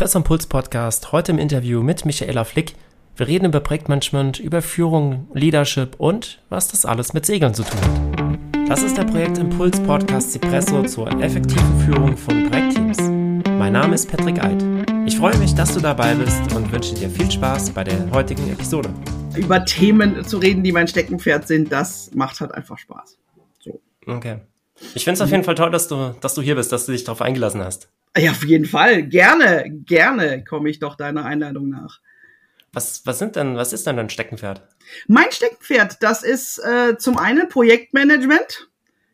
Espresso Impuls Podcast. Heute im Interview mit Michaela Flick. Wir reden über Projektmanagement, über Führung, Leadership und was das alles mit Segeln zu tun hat. Das ist der Projekt Impuls Podcast Espresso zur effektiven Führung von Projektteams. Mein Name ist Patrick Eid. Ich freue mich, dass du dabei bist und wünsche dir viel Spaß bei der heutigen Episode. Über Themen zu reden, die mein Steckenpferd sind, das macht halt einfach Spaß. So. Okay. Ich finde es auf jeden Fall toll, dass du, dass du hier bist, dass du dich darauf eingelassen hast. Ja, auf jeden Fall. Gerne, gerne komme ich doch deiner Einladung nach. Was, was sind denn, was ist denn dein Steckenpferd? Mein Steckenpferd, das ist äh, zum einen Projektmanagement,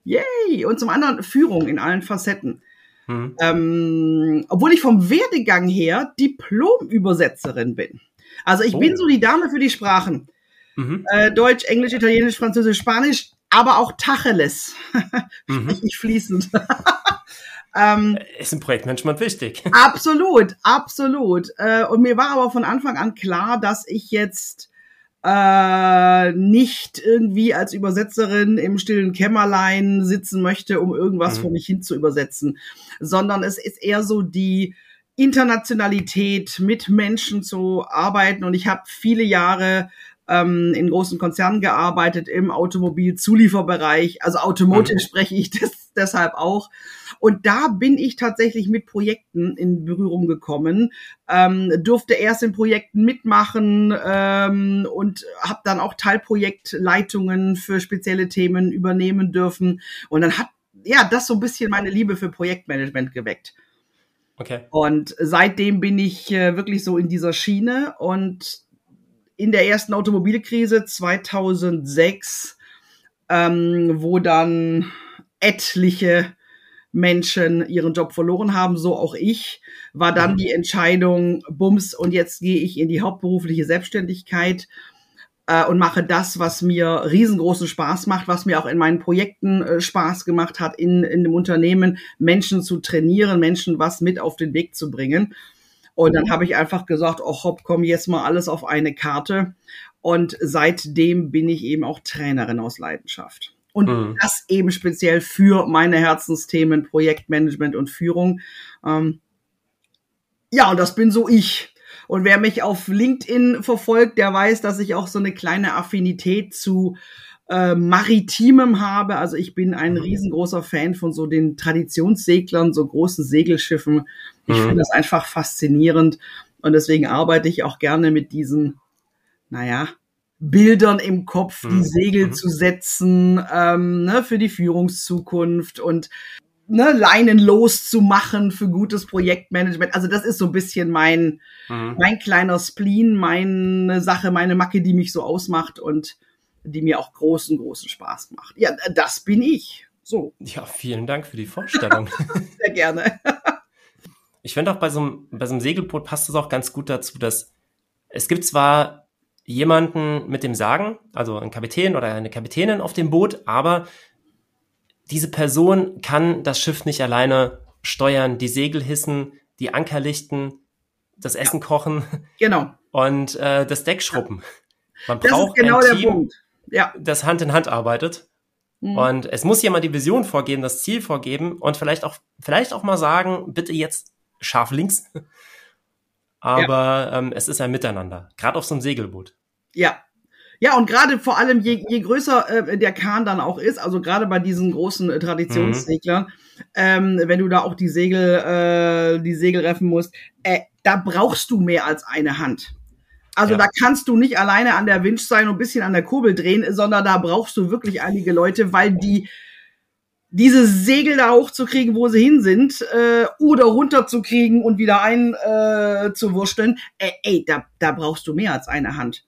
yay, und zum anderen Führung in allen Facetten. Hm. Ähm, obwohl ich vom Werdegang her Diplom-Übersetzerin bin. Also ich oh. bin so die Dame für die Sprachen. Mhm. Äh, Deutsch, Englisch, Italienisch, Französisch, Spanisch, aber auch Tacheles. mhm. ich fließend. Ähm, ist im Projektmanagement wichtig. Absolut, absolut. Äh, und mir war aber von Anfang an klar, dass ich jetzt äh, nicht irgendwie als Übersetzerin im stillen Kämmerlein sitzen möchte, um irgendwas mhm. vor mich hin zu übersetzen, sondern es ist eher so die Internationalität mit Menschen zu arbeiten. Und ich habe viele Jahre ähm, in großen Konzernen gearbeitet, im Automobilzulieferbereich. Also Automotive mhm. spreche ich das, deshalb auch. Und da bin ich tatsächlich mit Projekten in Berührung gekommen, ähm, durfte erst in Projekten mitmachen ähm, und habe dann auch Teilprojektleitungen für spezielle Themen übernehmen dürfen. Und dann hat ja das so ein bisschen meine Liebe für Projektmanagement geweckt. Okay. Und seitdem bin ich äh, wirklich so in dieser Schiene und in der ersten Automobilkrise 2006, ähm, wo dann etliche Menschen ihren Job verloren haben, so auch ich, war dann mhm. die Entscheidung, bums, und jetzt gehe ich in die hauptberufliche Selbstständigkeit äh, und mache das, was mir riesengroßen Spaß macht, was mir auch in meinen Projekten äh, Spaß gemacht hat, in, in dem Unternehmen Menschen zu trainieren, Menschen was mit auf den Weg zu bringen. Und dann habe ich einfach gesagt, oh hopp, komm jetzt mal alles auf eine Karte. Und seitdem bin ich eben auch Trainerin aus Leidenschaft. Und mhm. das eben speziell für meine Herzensthemen Projektmanagement und Führung. Ähm, ja, und das bin so ich. Und wer mich auf LinkedIn verfolgt, der weiß, dass ich auch so eine kleine Affinität zu äh, Maritimem habe. Also ich bin ein mhm. riesengroßer Fan von so den Traditionsseglern, so großen Segelschiffen. Ich mhm. finde das einfach faszinierend und deswegen arbeite ich auch gerne mit diesen, naja, Bildern im Kopf, die mhm. Segel mhm. zu setzen ähm, ne, für die Führungszukunft und ne, Leinen loszumachen für gutes Projektmanagement. Also das ist so ein bisschen mein, mhm. mein kleiner Spleen, meine Sache, meine Macke, die mich so ausmacht und die mir auch großen, großen Spaß macht. Ja, das bin ich. So. Ja, vielen Dank für die Vorstellung. Sehr gerne. ich finde auch bei so, einem, bei so einem Segelboot passt es auch ganz gut dazu, dass es gibt zwar jemanden mit dem Sagen, also ein Kapitän oder eine Kapitänin auf dem Boot, aber diese Person kann das Schiff nicht alleine steuern, die Segel hissen, die Anker lichten, das Essen ja. kochen genau. und äh, das Deck schrubben. Man braucht genau ein Team, ja. das Hand in Hand arbeitet. Mhm. Und es muss jemand die Vision vorgeben, das Ziel vorgeben und vielleicht auch, vielleicht auch mal sagen, bitte jetzt scharf links. Aber ja. ähm, es ist ein Miteinander, gerade auf so einem Segelboot. Ja. Ja, und gerade vor allem, je, je größer äh, der Kahn dann auch ist, also gerade bei diesen großen äh, Traditionsseglern, mhm. ähm, wenn du da auch die Segel, äh, die Segel reffen musst, äh, da brauchst du mehr als eine Hand. Also ja. da kannst du nicht alleine an der Winch sein und ein bisschen an der Kurbel drehen, sondern da brauchst du wirklich einige Leute, weil die diese Segel da hochzukriegen, wo sie hin sind, äh, oder runterzukriegen und wieder ein äh, zu wursteln, äh, ey, da, da brauchst du mehr als eine Hand.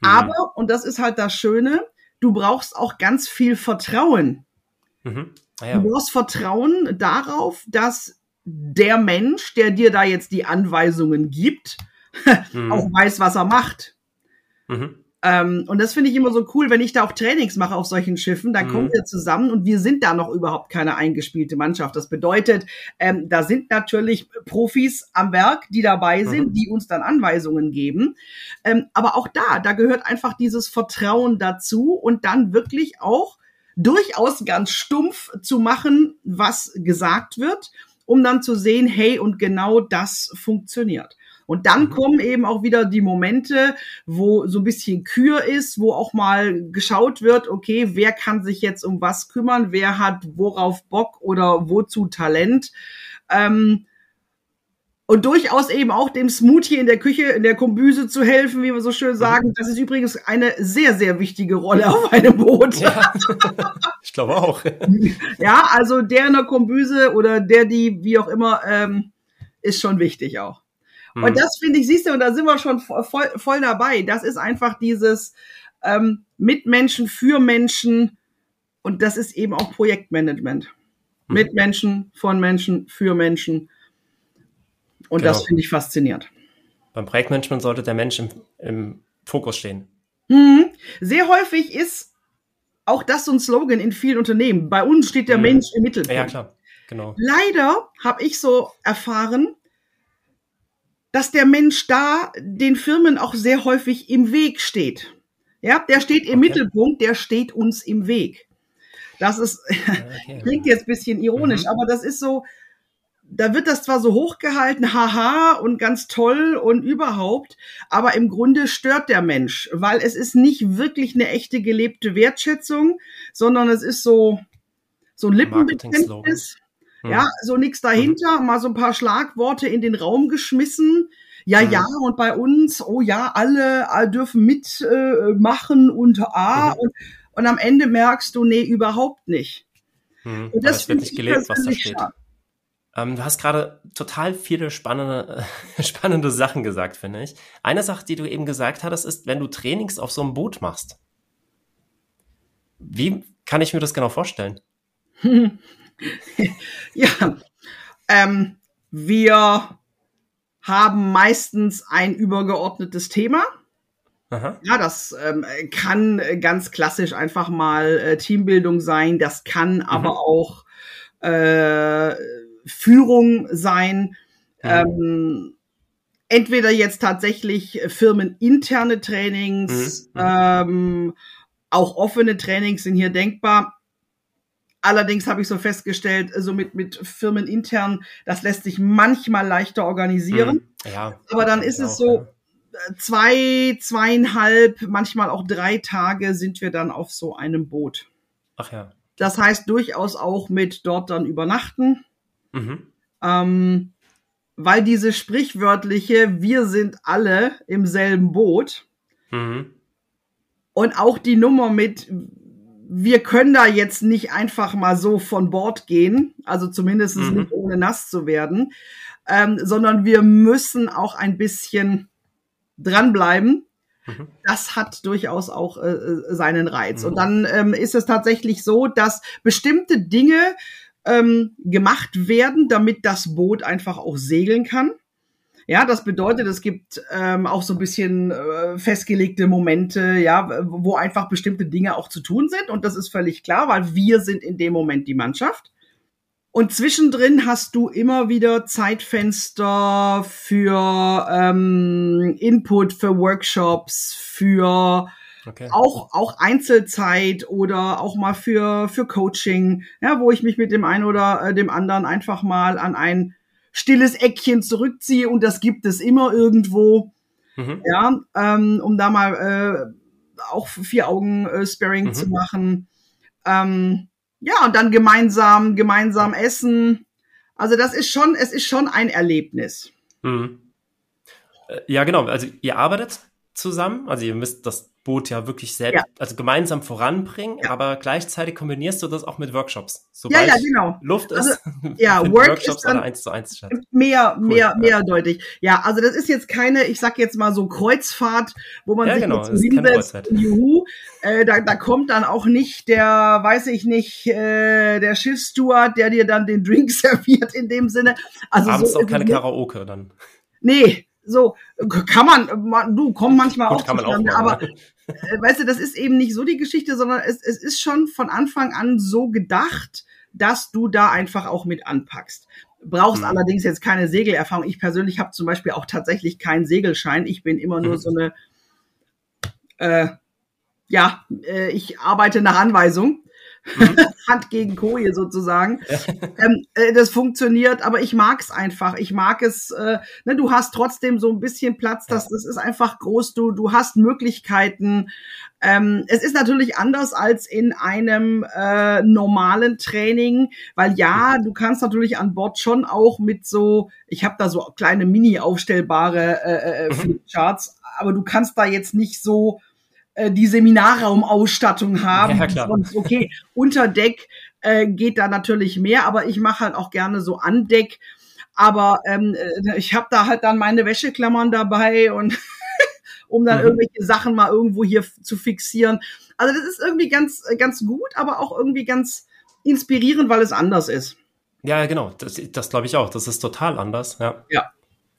Mhm. Aber, und das ist halt das Schöne, du brauchst auch ganz viel Vertrauen. Mhm. Ah, ja. Du brauchst Vertrauen darauf, dass der Mensch, der dir da jetzt die Anweisungen gibt, mhm. auch weiß, was er macht. Mhm. Ähm, und das finde ich immer so cool, wenn ich da auch Trainings mache auf solchen Schiffen, dann mhm. kommen wir zusammen und wir sind da noch überhaupt keine eingespielte Mannschaft. Das bedeutet, ähm, da sind natürlich Profis am Werk, die dabei sind, mhm. die uns dann Anweisungen geben. Ähm, aber auch da, da gehört einfach dieses Vertrauen dazu und dann wirklich auch durchaus ganz stumpf zu machen, was gesagt wird um dann zu sehen, hey, und genau das funktioniert. Und dann mhm. kommen eben auch wieder die Momente, wo so ein bisschen Kür ist, wo auch mal geschaut wird, okay, wer kann sich jetzt um was kümmern, wer hat worauf Bock oder wozu Talent. Ähm, und durchaus eben auch dem Smoothie in der Küche, in der Kombüse zu helfen, wie wir so schön sagen. Das ist übrigens eine sehr, sehr wichtige Rolle auf einem Boot. Ja, ich glaube auch. ja, also der in der Kombüse oder der, die, wie auch immer, ähm, ist schon wichtig auch. Mhm. Und das finde ich, siehst du, und da sind wir schon voll, voll dabei. Das ist einfach dieses ähm, mit Menschen, für Menschen. Und das ist eben auch Projektmanagement. Mhm. Mit Menschen, von Menschen, für Menschen. Und genau. das finde ich faszinierend. Beim Projektmanagement sollte der Mensch im, im Fokus stehen. Mhm. Sehr häufig ist auch das so ein Slogan in vielen Unternehmen. Bei uns steht der mhm. Mensch im Mittelpunkt. Ja, klar. Genau. Leider habe ich so erfahren, dass der Mensch da den Firmen auch sehr häufig im Weg steht. Ja, der steht im okay. Mittelpunkt, der steht uns im Weg. Das ist, okay. klingt jetzt bisschen ironisch, mhm. aber das ist so, da wird das zwar so hochgehalten, haha, und ganz toll und überhaupt, aber im Grunde stört der Mensch, weil es ist nicht wirklich eine echte gelebte Wertschätzung, sondern es ist so, so ein Lippenbekenntnis. Hm. Ja, so nichts dahinter, mhm. mal so ein paar Schlagworte in den Raum geschmissen. Ja, mhm. ja, und bei uns, oh ja, alle, alle dürfen mitmachen äh, und ah, mhm. und, und am Ende merkst du, nee, überhaupt nicht. Mhm. Und das, das wird nicht gelebt, was da steht. Ähm, du hast gerade total viele spannende, spannende Sachen gesagt, finde ich. Eine Sache, die du eben gesagt hattest, ist, wenn du Trainings auf so einem Boot machst. Wie kann ich mir das genau vorstellen? ja, ähm, wir haben meistens ein übergeordnetes Thema. Aha. Ja, das ähm, kann ganz klassisch einfach mal äh, Teambildung sein. Das kann mhm. aber auch äh, Führung sein. Mhm. Ähm, entweder jetzt tatsächlich firmeninterne Trainings, mhm. ähm, auch offene Trainings sind hier denkbar. Allerdings habe ich so festgestellt, so mit, mit Firmen intern, das lässt sich manchmal leichter organisieren. Mhm. Ja, Aber dann ist es auch, so, ja. zwei, zweieinhalb, manchmal auch drei Tage sind wir dann auf so einem Boot. Ach ja. Das heißt durchaus auch mit dort dann übernachten. Mhm. Ähm, weil diese sprichwörtliche, wir sind alle im selben Boot. Mhm. Und auch die Nummer mit, wir können da jetzt nicht einfach mal so von Bord gehen, also zumindest mhm. nicht ohne nass zu werden, ähm, sondern wir müssen auch ein bisschen dranbleiben. Mhm. Das hat durchaus auch äh, äh seinen Reiz. Mhm. Und dann ähm, ist es tatsächlich so, dass bestimmte Dinge ähm, gemacht werden, damit das Boot einfach auch segeln kann. Ja, das bedeutet, es gibt ähm, auch so ein bisschen äh, festgelegte Momente, ja, wo einfach bestimmte Dinge auch zu tun sind. Und das ist völlig klar, weil wir sind in dem Moment die Mannschaft. Und zwischendrin hast du immer wieder Zeitfenster für ähm, Input, für Workshops, für okay. auch, auch Einzelzeit oder auch mal für, für Coaching, ja, wo ich mich mit dem einen oder äh, dem anderen einfach mal an ein stilles Eckchen zurückziehe und das gibt es immer irgendwo. Mhm. Ja, ähm, um da mal äh, auch vier Augen äh, Sparring mhm. zu machen. Ähm, ja, und dann gemeinsam, gemeinsam essen. Also das ist schon, es ist schon ein Erlebnis. Mhm. Äh, ja, genau. Also ihr arbeitet zusammen, also ihr müsst das Boot ja wirklich selbst, ja. also gemeinsam voranbringen, ja. aber gleichzeitig kombinierst du das auch mit Workshops. Sobald ja, ja, genau. Luft ist, also, ja, Work Workshops ist dann eins zu eins statt. Mehr, cool, mehr, ja. deutlich. Ja, also das ist jetzt keine, ich sag jetzt mal so Kreuzfahrt, wo man ja, sich genau, jetzt hinsetzt, juhu, äh, da, da kommt dann auch nicht der, weiß ich nicht, äh, der Schiffssteward, der dir dann den Drink serviert in dem Sinne. Also Abends so auch keine Karaoke dann. Nee, so kann man, du komm manchmal Gut, auch kann man auch aber äh, weißt du, das ist eben nicht so die Geschichte, sondern es, es ist schon von Anfang an so gedacht, dass du da einfach auch mit anpackst. Brauchst mhm. allerdings jetzt keine Segelerfahrung. Ich persönlich habe zum Beispiel auch tatsächlich keinen Segelschein. Ich bin immer nur mhm. so eine, äh, ja, äh, ich arbeite nach Anweisung. Mhm. Hand gegen Koje sozusagen. Ja. Ähm, äh, das funktioniert, aber ich mag es einfach. Ich mag es, äh, ne, du hast trotzdem so ein bisschen Platz, das, das ist einfach groß, du, du hast Möglichkeiten. Ähm, es ist natürlich anders als in einem äh, normalen Training, weil ja, du kannst natürlich an Bord schon auch mit so, ich habe da so kleine mini aufstellbare äh, äh, mhm. Charts, aber du kannst da jetzt nicht so äh, die Seminarraumausstattung haben. Ja, klar. Und okay, unter Deck äh, geht da natürlich mehr, aber ich mache halt auch gerne so an Deck. Aber ähm, äh, ich habe da halt dann meine Wäscheklammern dabei und um dann mhm. irgendwelche Sachen mal irgendwo hier zu fixieren. Also das ist irgendwie ganz, ganz gut, aber auch irgendwie ganz inspirierend, weil es anders ist. Ja, genau. Das, das glaube ich auch. Das ist total anders. Ja. Ja.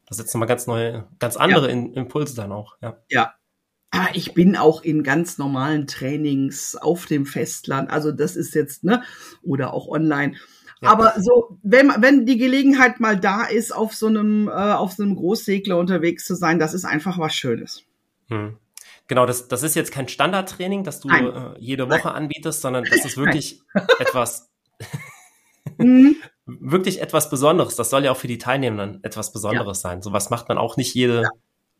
Das setzt nochmal ganz neue, ganz andere ja. Impulse dann auch. Ja. Ja. Ah, ich bin auch in ganz normalen Trainings auf dem Festland. Also das ist jetzt, ne, oder auch online. Ja. Aber so, wenn, wenn die Gelegenheit mal da ist, auf so einem, äh, auf so einem Großsegler unterwegs zu sein, das ist einfach was Schönes. Hm. Genau, das, das ist jetzt kein Standardtraining, das du äh, jede Woche Nein. anbietest, sondern das ist wirklich etwas, mhm. wirklich etwas Besonderes. Das soll ja auch für die Teilnehmenden etwas Besonderes ja. sein. Sowas macht man auch nicht jede, ja.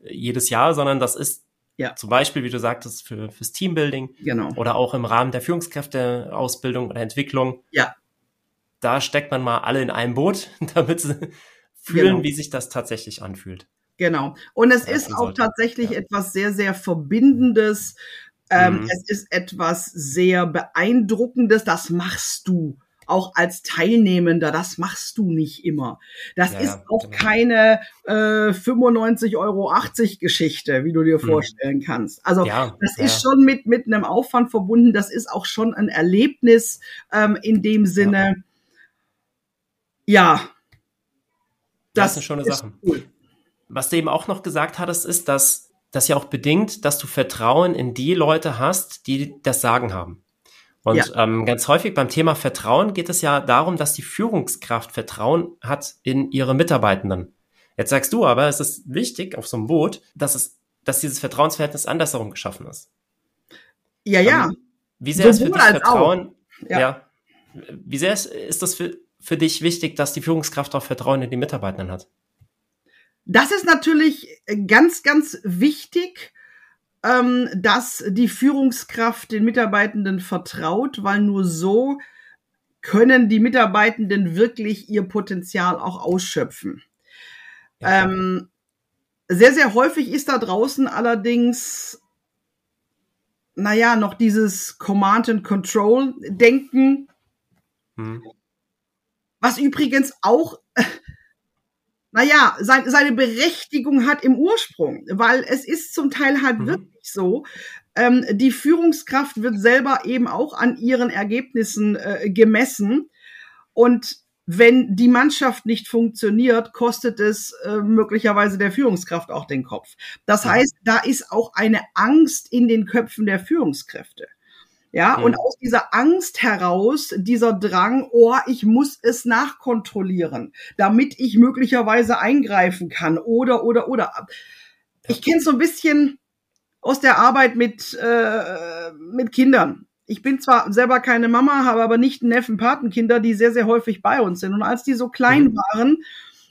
jedes Jahr, sondern das ist ja. Zum Beispiel, wie du sagtest, für, fürs Teambuilding. Genau. Oder auch im Rahmen der Führungskräfteausbildung oder Entwicklung. Ja. Da steckt man mal alle in einem Boot, damit sie fühlen, genau. wie sich das tatsächlich anfühlt. Genau. Und es ist auch sollte. tatsächlich ja. etwas sehr, sehr Verbindendes. Ähm, mhm. Es ist etwas sehr Beeindruckendes. Das machst du auch als Teilnehmender, das machst du nicht immer. Das ja, ist auch genau. keine äh, 95,80 Euro Geschichte, wie du dir hm. vorstellen kannst. Also ja, das ja. ist schon mit, mit einem Aufwand verbunden, das ist auch schon ein Erlebnis ähm, in dem Sinne, ja. Das, das ist eine schöne Sache. Cool. Was du eben auch noch gesagt hattest, ist, dass das ja auch bedingt, dass du Vertrauen in die Leute hast, die das Sagen haben. Und ja. ähm, ganz häufig beim Thema Vertrauen geht es ja darum, dass die Führungskraft Vertrauen hat in ihre Mitarbeitenden. Jetzt sagst du aber, es ist wichtig auf so einem Boot, dass es, dass dieses Vertrauensverhältnis andersherum geschaffen ist. Ja, ja. Ähm, wie sehr ist für dich Vertrauen? Ja. ja. Wie sehr ist, ist das für, für dich wichtig, dass die Führungskraft auch Vertrauen in die Mitarbeitenden hat? Das ist natürlich ganz, ganz wichtig ähm, dass die Führungskraft den Mitarbeitenden vertraut, weil nur so können die Mitarbeitenden wirklich ihr Potenzial auch ausschöpfen. Ja. Ähm, sehr, sehr häufig ist da draußen allerdings, naja, noch dieses Command and Control Denken, hm. was übrigens auch naja, sein, seine Berechtigung hat im Ursprung, weil es ist zum Teil halt mhm. wirklich so, ähm, die Führungskraft wird selber eben auch an ihren Ergebnissen äh, gemessen und wenn die Mannschaft nicht funktioniert, kostet es äh, möglicherweise der Führungskraft auch den Kopf. Das heißt, da ist auch eine Angst in den Köpfen der Führungskräfte. Ja, mhm. und aus dieser Angst heraus, dieser Drang, oh, ich muss es nachkontrollieren, damit ich möglicherweise eingreifen kann oder, oder, oder. Ich kenne so ein bisschen aus der Arbeit mit, äh, mit Kindern. Ich bin zwar selber keine Mama, habe aber nicht Neffen, Patenkinder, die sehr, sehr häufig bei uns sind. Und als die so klein mhm. waren,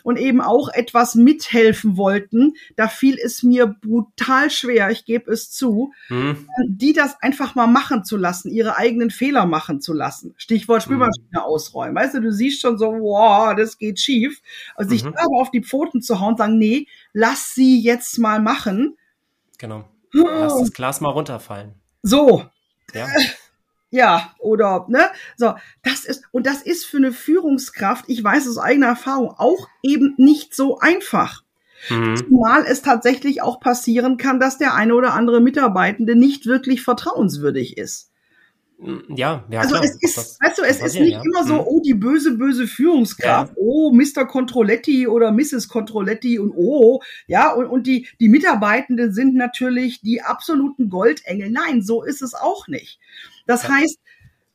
und eben auch etwas mithelfen wollten, da fiel es mir brutal schwer, ich gebe es zu, mhm. die das einfach mal machen zu lassen, ihre eigenen Fehler machen zu lassen. Stichwort Spülmaschine mhm. ausräumen. Weißt du, du siehst schon so, wow, das geht schief. Also sich mhm. da auf die Pfoten zu hauen und sagen, nee, lass sie jetzt mal machen. Genau. Lass das Glas mal runterfallen. So. Ja. Ja, oder, ne? So, das ist, und das ist für eine Führungskraft, ich weiß aus eigener Erfahrung, auch eben nicht so einfach. Mhm. Zumal es tatsächlich auch passieren kann, dass der eine oder andere Mitarbeitende nicht wirklich vertrauenswürdig ist. Ja, ja. Also klar. es ist, das, weißt du, es ist nicht ja. immer so, mhm. oh, die böse, böse Führungskraft, ja. oh, Mr. Controletti oder Mrs. Controletti und oh, ja, und, und die, die Mitarbeitenden sind natürlich die absoluten Goldengel. Nein, so ist es auch nicht. Das ja. heißt,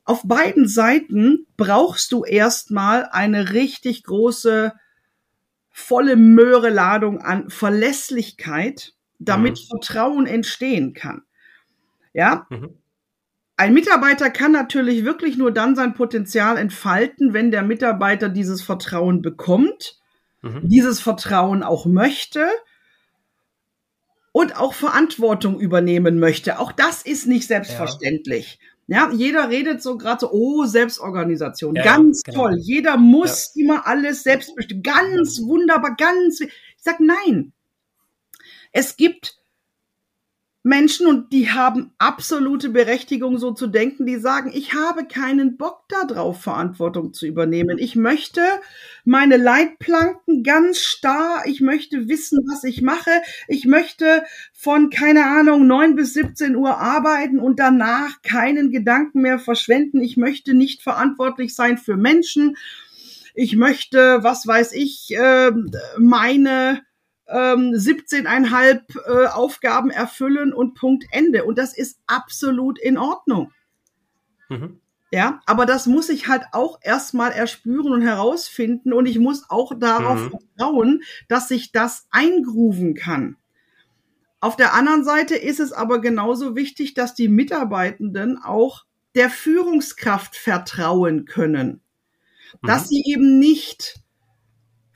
auf beiden Seiten brauchst du erstmal eine richtig große, volle Möhre-Ladung an Verlässlichkeit, damit mhm. Vertrauen entstehen kann. Ja. Mhm. Ein Mitarbeiter kann natürlich wirklich nur dann sein Potenzial entfalten, wenn der Mitarbeiter dieses Vertrauen bekommt, mhm. dieses Vertrauen auch möchte und auch Verantwortung übernehmen möchte. Auch das ist nicht selbstverständlich. Ja, ja jeder redet so gerade so, oh, Selbstorganisation, ja, ganz genau. toll. Jeder muss ja. immer alles selbst bestimmen. Ganz wunderbar, ganz. Ich sag nein. Es gibt Menschen und die haben absolute Berechtigung, so zu denken, die sagen, ich habe keinen Bock darauf, Verantwortung zu übernehmen. Ich möchte meine Leitplanken ganz starr, ich möchte wissen, was ich mache. Ich möchte von, keine Ahnung, neun bis 17 Uhr arbeiten und danach keinen Gedanken mehr verschwenden. Ich möchte nicht verantwortlich sein für Menschen. Ich möchte, was weiß ich, ähm, meine ähm, 17,5 äh, Aufgaben erfüllen und Punkt Ende. Und das ist absolut in Ordnung. Mhm. Ja, aber das muss ich halt auch erstmal erspüren und herausfinden und ich muss auch darauf mhm. vertrauen, dass sich das eingrooven kann. Auf der anderen Seite ist es aber genauso wichtig, dass die Mitarbeitenden auch der Führungskraft vertrauen können. Dass mhm. sie eben nicht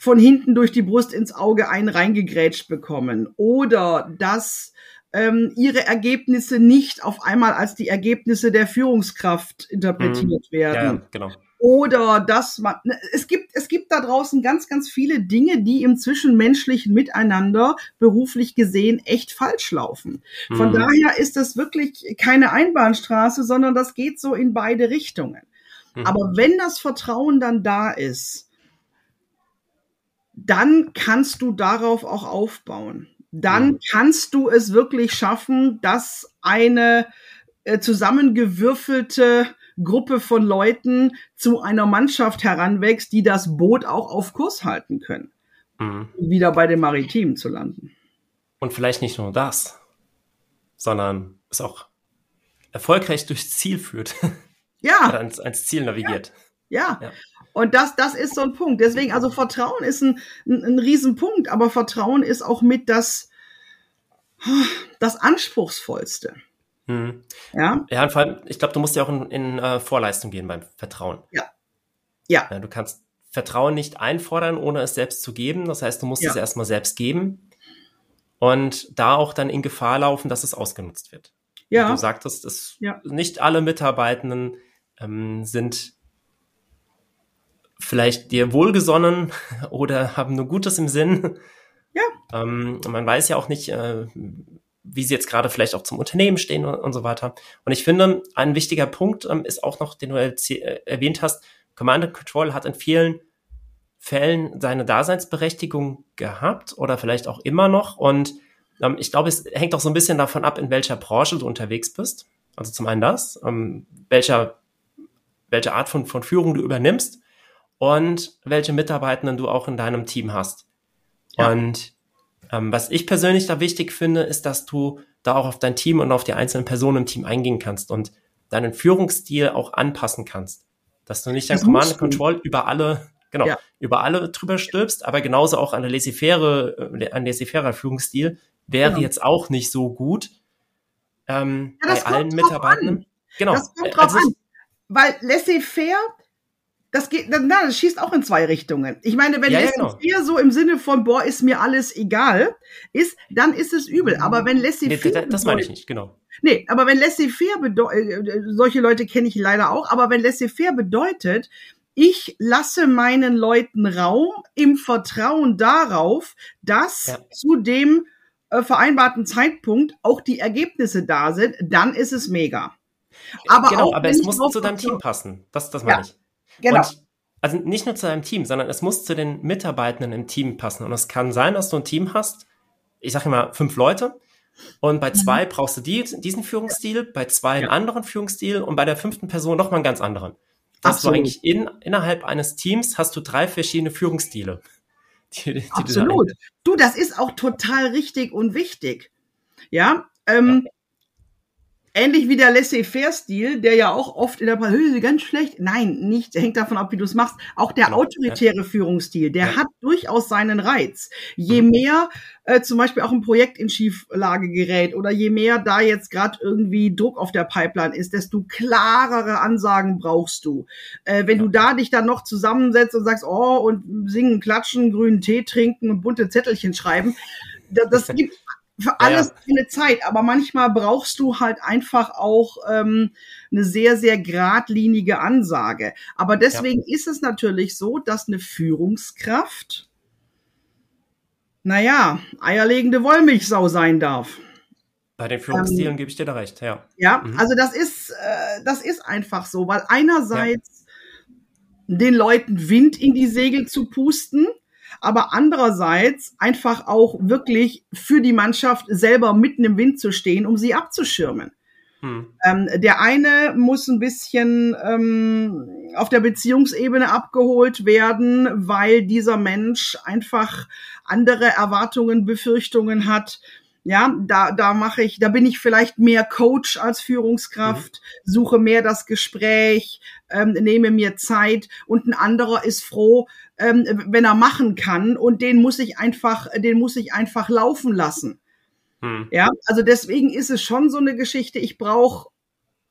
von hinten durch die Brust ins Auge einen reingegrätscht bekommen oder dass ähm, ihre Ergebnisse nicht auf einmal als die Ergebnisse der Führungskraft interpretiert mhm. werden. Ja, genau. Oder dass man, ne, es gibt, es gibt da draußen ganz, ganz viele Dinge, die im zwischenmenschlichen Miteinander beruflich gesehen echt falsch laufen. Von mhm. daher ist das wirklich keine Einbahnstraße, sondern das geht so in beide Richtungen. Mhm. Aber wenn das Vertrauen dann da ist, dann kannst du darauf auch aufbauen. Dann kannst du es wirklich schaffen, dass eine äh, zusammengewürfelte Gruppe von Leuten zu einer Mannschaft heranwächst, die das Boot auch auf Kurs halten können. Mhm. Wieder bei den Maritimen zu landen. Und vielleicht nicht nur das, sondern es auch erfolgreich durchs Ziel führt. Ja. Oder ans, ans Ziel navigiert. Ja. ja. Und das, das ist so ein Punkt. Deswegen, also Vertrauen ist ein, ein, ein Riesenpunkt, aber Vertrauen ist auch mit das, das Anspruchsvollste. Hm. Ja. Ja, und vor allem, ich glaube, du musst ja auch in, in uh, Vorleistung gehen beim Vertrauen. Ja. Ja. ja. Du kannst Vertrauen nicht einfordern, ohne es selbst zu geben. Das heißt, du musst ja. es erstmal selbst geben und da auch dann in Gefahr laufen, dass es ausgenutzt wird. Ja. Wie du sagtest, dass ja. nicht alle Mitarbeitenden ähm, sind vielleicht dir wohlgesonnen oder haben nur Gutes im Sinn. Ja. Ähm, man weiß ja auch nicht, äh, wie sie jetzt gerade vielleicht auch zum Unternehmen stehen und, und, so weiter. Und ich finde, ein wichtiger Punkt ähm, ist auch noch, den du äh, erwähnt hast, Command and Control hat in vielen Fällen seine Daseinsberechtigung gehabt oder vielleicht auch immer noch. Und ähm, ich glaube, es hängt auch so ein bisschen davon ab, in welcher Branche du unterwegs bist. Also zum einen das, ähm, welcher, welche Art von, von Führung du übernimmst und welche Mitarbeitenden du auch in deinem Team hast. Ja. Und ähm, was ich persönlich da wichtig finde, ist, dass du da auch auf dein Team und auf die einzelnen Personen im Team eingehen kannst und deinen Führungsstil auch anpassen kannst. Dass du nicht dein Command and Control über alle, genau, ja. über alle drüber stülpst, aber genauso auch eine laissez-faire, äh, ein laissez-faire Führungsstil wäre genau. jetzt auch nicht so gut ähm, ja, bei allen Mitarbeitern. Genau. Das kommt drauf also, an. Weil laissez-faire das geht, na, das schießt auch in zwei Richtungen. Ich meine, wenn ja, Laissez-faire genau. so im Sinne von, boah, ist mir alles egal, ist, dann ist es übel. Aber wenn Laissez-faire. Nee, das meine ich nicht, genau. Nee, aber wenn Laissez-faire bedeutet, äh, solche Leute kenne ich leider auch, aber wenn Laissez-faire bedeutet, ich lasse meinen Leuten Raum im Vertrauen darauf, dass ja. zu dem äh, vereinbarten Zeitpunkt auch die Ergebnisse da sind, dann ist es mega. Aber genau, aber es muss zu deinem Team passen. Das, das meine ja. ich. Genau. Und also nicht nur zu deinem Team, sondern es muss zu den Mitarbeitenden im Team passen. Und es kann sein, dass du ein Team hast, ich sage immer fünf Leute, und bei zwei mhm. brauchst du die, diesen Führungsstil, bei zwei einen anderen Führungsstil und bei der fünften Person nochmal einen ganz anderen. Dass Absolut. du eigentlich in, innerhalb eines Teams hast du drei verschiedene Führungsstile. Die, die Absolut. Du, du, das ist auch total richtig und wichtig. Ja, ähm, ja. Ähnlich wie der Laissez-faire-Stil, der ja auch oft in der Parallele ganz schlecht, nein, nicht, hängt davon ab, wie du es machst. Auch der genau, autoritäre ja. Führungsstil, der ja. hat durchaus seinen Reiz. Je mhm. mehr äh, zum Beispiel auch ein Projekt in Schieflage gerät oder je mehr da jetzt gerade irgendwie Druck auf der Pipeline ist, desto klarere Ansagen brauchst du. Äh, wenn ja. du da dich dann noch zusammensetzt und sagst, oh, und singen, klatschen, grünen Tee trinken und bunte Zettelchen schreiben, das, das gibt für alles ja. eine Zeit, aber manchmal brauchst du halt einfach auch ähm, eine sehr, sehr geradlinige Ansage. Aber deswegen ja. ist es natürlich so, dass eine Führungskraft, naja, eierlegende Wollmilchsau sein darf. Bei den Führungsstilen ähm, gebe ich dir da recht, ja. Ja, mhm. also das ist, äh, das ist einfach so, weil einerseits ja. den Leuten Wind in die Segel zu pusten, aber andererseits einfach auch wirklich für die Mannschaft selber mitten im Wind zu stehen, um sie abzuschirmen. Hm. Ähm, der eine muss ein bisschen ähm, auf der Beziehungsebene abgeholt werden, weil dieser Mensch einfach andere Erwartungen, Befürchtungen hat. Ja, da, da mache ich, da bin ich vielleicht mehr Coach als Führungskraft, mhm. suche mehr das Gespräch, ähm, nehme mir Zeit und ein anderer ist froh, ähm, wenn er machen kann und den muss ich einfach, den muss ich einfach laufen lassen. Hm. Ja, also deswegen ist es schon so eine Geschichte. Ich brauche,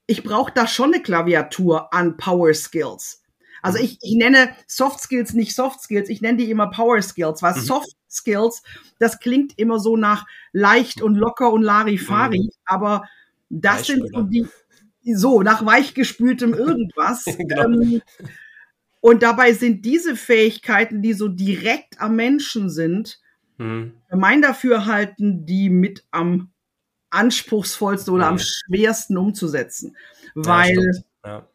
ich brauche da schon eine Klaviatur an Power Skills. Also hm. ich, ich nenne Soft Skills nicht Soft Skills, ich nenne die immer Power Skills, weil mhm. Soft Skills, das klingt immer so nach leicht und locker und Larifari, mhm. aber das sind so die, so nach weichgespültem irgendwas. genau. ähm, und dabei sind diese Fähigkeiten, die so direkt am Menschen sind, hm. mein Dafürhalten, die mit am anspruchsvollsten oder hm. am schwersten umzusetzen. Weil ja, ja.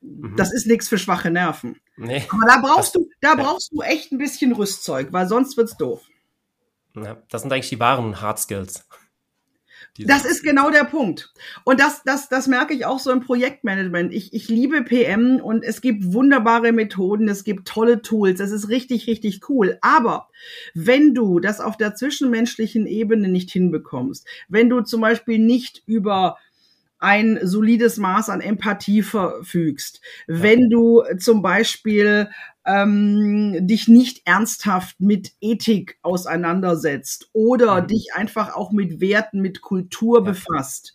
Mhm. das ist nichts für schwache Nerven. Nee. Aber da brauchst das, du, da brauchst du echt ein bisschen Rüstzeug, weil sonst wird's doof. Ja, das sind eigentlich die wahren Hard Skills. Das ist genau der Punkt. Und das, das, das merke ich auch so im Projektmanagement. Ich, ich liebe PM und es gibt wunderbare Methoden, es gibt tolle Tools, es ist richtig, richtig cool. Aber wenn du das auf der zwischenmenschlichen Ebene nicht hinbekommst, wenn du zum Beispiel nicht über ein solides Maß an Empathie verfügst, wenn du zum Beispiel ähm, dich nicht ernsthaft mit Ethik auseinandersetzt oder mhm. dich einfach auch mit Werten, mit Kultur ja. befasst.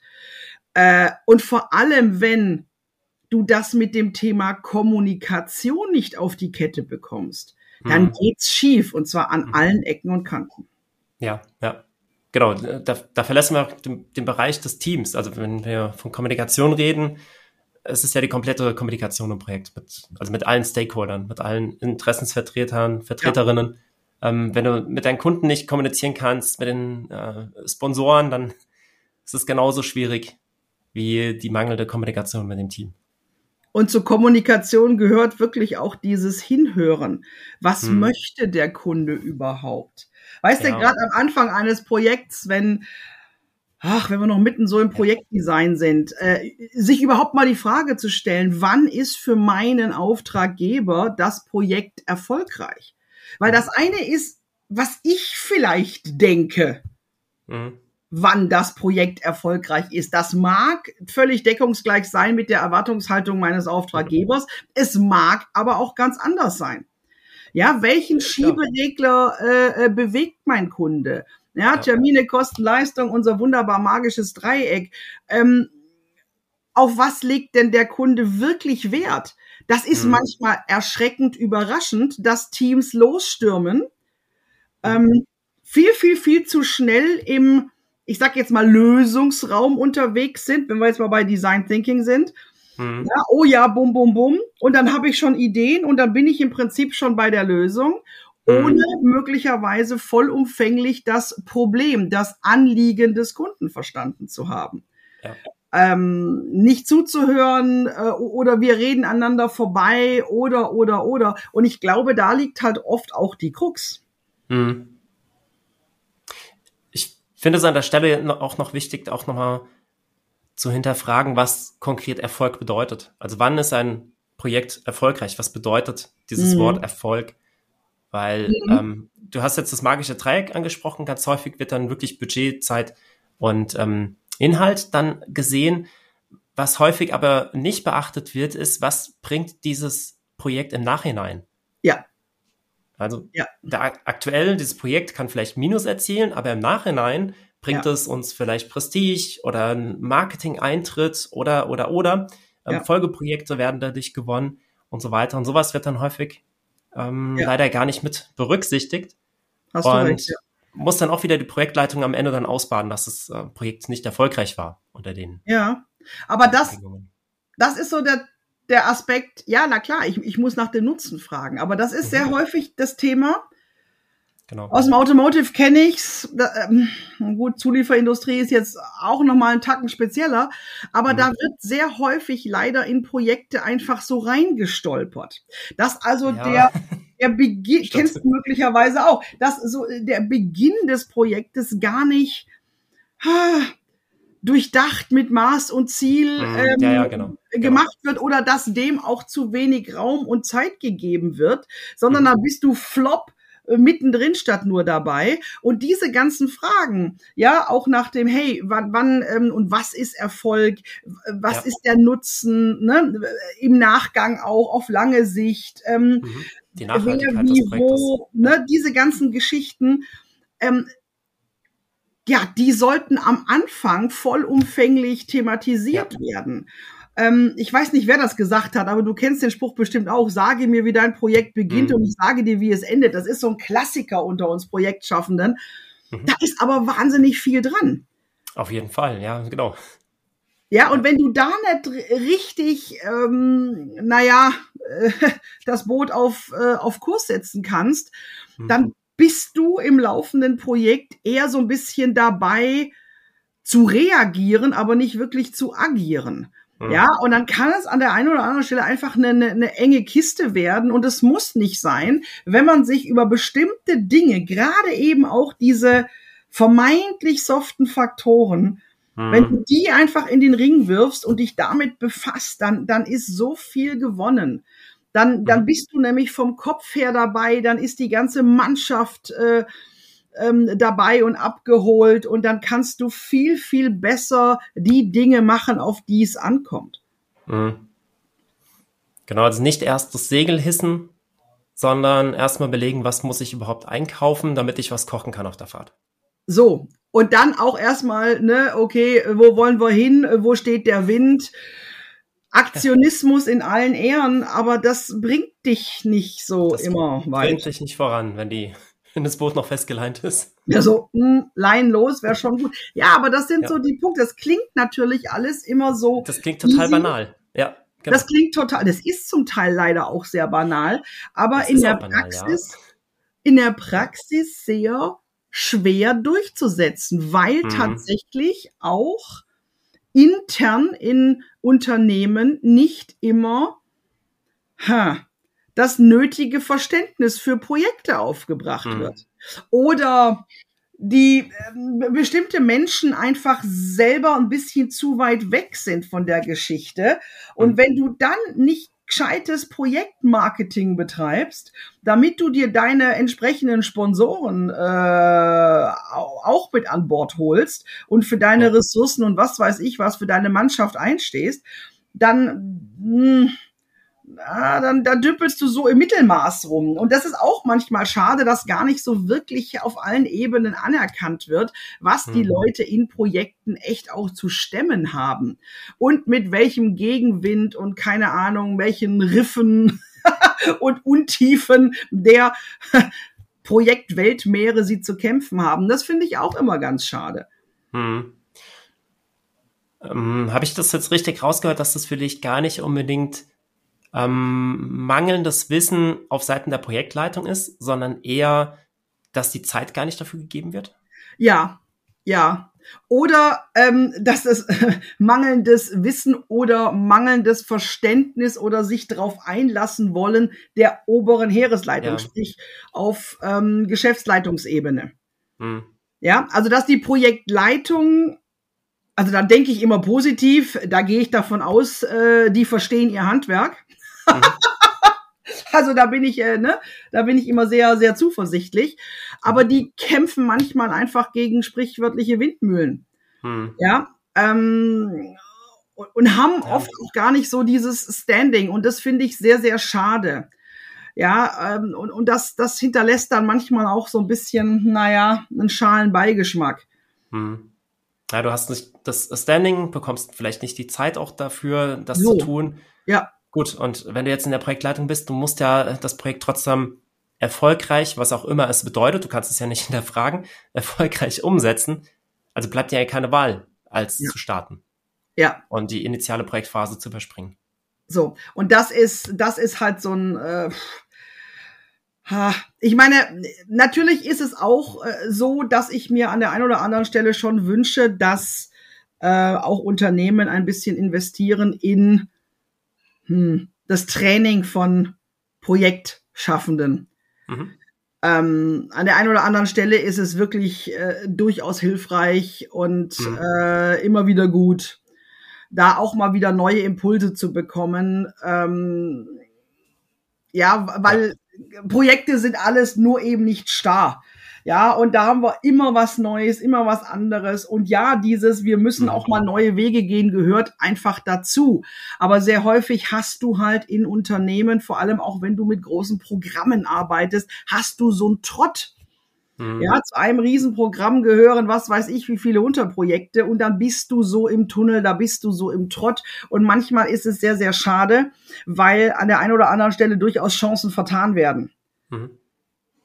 Äh, und vor allem, wenn du das mit dem Thema Kommunikation nicht auf die Kette bekommst, dann mhm. geht's schief und zwar an mhm. allen Ecken und Kanten. Ja, ja. Genau, da, da verlassen wir den, den Bereich des Teams. Also wenn wir von Kommunikation reden, es ist ja die komplette Kommunikation im Projekt, mit, also mit allen Stakeholdern, mit allen Interessensvertretern, Vertreterinnen. Ja. Ähm, wenn du mit deinen Kunden nicht kommunizieren kannst, mit den äh, Sponsoren, dann ist es genauso schwierig wie die mangelnde Kommunikation mit dem Team. Und zur Kommunikation gehört wirklich auch dieses Hinhören. Was hm. möchte der Kunde überhaupt? Weißt ja. du, gerade am Anfang eines Projekts, wenn ach, wenn wir noch mitten so im Projektdesign sind, äh, sich überhaupt mal die Frage zu stellen, wann ist für meinen Auftraggeber das Projekt erfolgreich? Weil das eine ist, was ich vielleicht denke, mhm. wann das Projekt erfolgreich ist. Das mag völlig deckungsgleich sein mit der Erwartungshaltung meines Auftraggebers. Es mag aber auch ganz anders sein. Ja, welchen Schieberegler äh, äh, bewegt mein Kunde? Ja, Termine, Kosten, Leistung, unser wunderbar magisches Dreieck. Ähm, auf was legt denn der Kunde wirklich Wert? Das ist mhm. manchmal erschreckend überraschend, dass Teams losstürmen, ähm, viel, viel, viel zu schnell im, ich sag jetzt mal, Lösungsraum unterwegs sind, wenn wir jetzt mal bei Design Thinking sind. Mhm. Ja, oh ja, bum, bum, bum. Und dann habe ich schon Ideen und dann bin ich im Prinzip schon bei der Lösung ohne mhm. möglicherweise vollumfänglich das Problem, das Anliegen des Kunden verstanden zu haben. Ja. Ähm, nicht zuzuhören äh, oder wir reden aneinander vorbei oder oder oder. Und ich glaube, da liegt halt oft auch die Krux. Hm. Ich finde es an der Stelle auch noch wichtig, auch nochmal zu hinterfragen, was konkret Erfolg bedeutet. Also wann ist ein Projekt erfolgreich? Was bedeutet dieses mhm. Wort Erfolg? Weil mhm. ähm, du hast jetzt das magische Dreieck angesprochen, ganz häufig wird dann wirklich Budget, Zeit und ähm, Inhalt dann gesehen. Was häufig aber nicht beachtet wird, ist, was bringt dieses Projekt im Nachhinein? Ja. Also ja. Aktuell, dieses Projekt kann vielleicht Minus erzielen, aber im Nachhinein bringt ja. es uns vielleicht Prestige oder ein Marketing-Eintritt oder, oder, oder. Ähm, ja. Folgeprojekte werden dadurch gewonnen und so weiter. Und sowas wird dann häufig ähm, ja. leider gar nicht mit berücksichtigt. Hast und du recht, ja. muss dann auch wieder die Projektleitung am Ende dann ausbaden, dass das äh, Projekt nicht erfolgreich war unter denen. Ja, aber das, das ist so der, der Aspekt, ja, na klar, ich, ich muss nach dem Nutzen fragen, aber das ist sehr mhm. häufig das Thema. Genau. Aus dem Automotive kenne ich's. Da, ähm, gut, Zulieferindustrie ist jetzt auch nochmal einen Tacken spezieller, aber mhm. da wird sehr häufig leider in Projekte einfach so reingestolpert. Dass also ja. der, der Beginn, kennst du möglicherweise auch, dass so der Beginn des Projektes gar nicht ha, durchdacht mit Maß und Ziel mhm. ähm, ja, ja, genau. genau. gemacht genau. wird oder dass dem auch zu wenig Raum und Zeit gegeben wird, sondern mhm. da bist du flop äh, mittendrin statt nur dabei. Und diese ganzen Fragen, ja, auch nach dem, hey, wann, wann ähm, und was ist Erfolg, was ja. ist der Nutzen, ne? im Nachgang auch auf lange Sicht, ähm, mhm. Die wer, wie, wo, ne? diese ganzen Geschichten. Ähm, ja, die sollten am Anfang vollumfänglich thematisiert ja. werden. Ähm, ich weiß nicht, wer das gesagt hat, aber du kennst den Spruch bestimmt auch. Sage mir, wie dein Projekt beginnt mhm. und ich sage dir, wie es endet. Das ist so ein Klassiker unter uns Projektschaffenden. Mhm. Da ist aber wahnsinnig viel dran. Auf jeden Fall, ja, genau. Ja, und wenn du da nicht richtig, ähm, naja, äh, das Boot auf, äh, auf Kurs setzen kannst, mhm. dann bist du im laufenden Projekt eher so ein bisschen dabei zu reagieren, aber nicht wirklich zu agieren. Mhm. Ja, und dann kann es an der einen oder anderen Stelle einfach eine, eine, eine enge Kiste werden und es muss nicht sein, wenn man sich über bestimmte Dinge, gerade eben auch diese vermeintlich soften Faktoren, mhm. wenn du die einfach in den Ring wirfst und dich damit befasst, dann, dann ist so viel gewonnen. Dann, dann mhm. bist du nämlich vom Kopf her dabei, dann ist die ganze Mannschaft äh, ähm, dabei und abgeholt und dann kannst du viel, viel besser die Dinge machen, auf die es ankommt. Mhm. Genau, also nicht erst das Segel hissen, sondern erstmal belegen, was muss ich überhaupt einkaufen, damit ich was kochen kann auf der Fahrt. So, und dann auch erstmal, ne, okay, wo wollen wir hin, wo steht der Wind? Aktionismus in allen Ehren, aber das bringt dich nicht so das immer weit. Bringt dich nicht voran, wenn die wenn das Boot noch festgeleint ist. Ja, so, mh, hm, Lein los wäre schon gut. Ja, aber das sind ja. so die Punkte. Das klingt natürlich alles immer so. Das klingt total easy. banal. Ja. Genau. Das klingt total, das ist zum Teil leider auch sehr banal, aber das in der banal, Praxis, ja. in der Praxis sehr schwer durchzusetzen, weil mhm. tatsächlich auch intern in Unternehmen nicht immer ha, das nötige Verständnis für Projekte aufgebracht mhm. wird. Oder die äh, bestimmte Menschen einfach selber ein bisschen zu weit weg sind von der Geschichte. Und mhm. wenn du dann nicht gescheites Projektmarketing betreibst, damit du dir deine entsprechenden Sponsoren äh, auch mit an Bord holst und für deine Ressourcen und was weiß ich was für deine Mannschaft einstehst, dann mh, ah, dann, dann dümpelst du so im Mittelmaß rum. Und das ist auch manchmal schade, dass gar nicht so wirklich auf allen Ebenen anerkannt wird, was die mhm. Leute in Projekten echt auch zu stemmen haben. Und mit welchem Gegenwind und keine Ahnung, welchen Riffen und Untiefen der Projektweltmeere sie zu kämpfen haben. Das finde ich auch immer ganz schade. Hm. Ähm, Habe ich das jetzt richtig rausgehört, dass das für dich gar nicht unbedingt ähm, mangelndes Wissen auf Seiten der Projektleitung ist, sondern eher, dass die Zeit gar nicht dafür gegeben wird? Ja, ja. Oder ähm, dass es äh, mangelndes Wissen oder mangelndes Verständnis oder sich darauf einlassen wollen der oberen Heeresleitung, ja. sprich auf ähm, Geschäftsleitungsebene. Hm. Ja, also dass die Projektleitung also da denke ich immer positiv, da gehe ich davon aus, äh, die verstehen ihr Handwerk. Mhm. also da bin ich, äh, ne, da bin ich immer sehr, sehr zuversichtlich. Aber die kämpfen manchmal einfach gegen sprichwörtliche Windmühlen. Mhm. Ja, Ähm, und, und haben ja. oft auch gar nicht so dieses Standing. Und das finde ich sehr, sehr schade. Ja, ähm, und, und das, das hinterlässt dann manchmal auch so ein bisschen, naja, einen schalen Beigeschmack. Hm. Ja, du hast nicht das Standing, bekommst vielleicht nicht die Zeit auch dafür, das so. zu tun. Ja. Gut, und wenn du jetzt in der Projektleitung bist, du musst ja das Projekt trotzdem erfolgreich, was auch immer es bedeutet, du kannst es ja nicht hinterfragen, erfolgreich umsetzen. Also bleibt dir ja keine Wahl, als ja. zu starten. Ja. Und die initiale Projektphase zu überspringen. So, und das ist, das ist halt so ein, äh, ich meine, natürlich ist es auch äh, so, dass ich mir an der einen oder anderen Stelle schon wünsche, dass äh, auch Unternehmen ein bisschen investieren in hm, das Training von Projektschaffenden. Mhm. Ähm, an der einen oder anderen Stelle ist es wirklich äh, durchaus hilfreich und mhm. äh, immer wieder gut, da auch mal wieder neue Impulse zu bekommen. Ähm, ja, weil ja. Projekte sind alles nur eben nicht starr. Ja, und da haben wir immer was Neues, immer was anderes. Und ja, dieses, wir müssen auch mal neue Wege gehen, gehört einfach dazu. Aber sehr häufig hast du halt in Unternehmen, vor allem auch wenn du mit großen Programmen arbeitest, hast du so einen Trott. Mhm. Ja, zu einem Riesenprogramm gehören, was weiß ich, wie viele Unterprojekte und dann bist du so im Tunnel, da bist du so im Trott und manchmal ist es sehr, sehr schade, weil an der einen oder anderen Stelle durchaus Chancen vertan werden. Mhm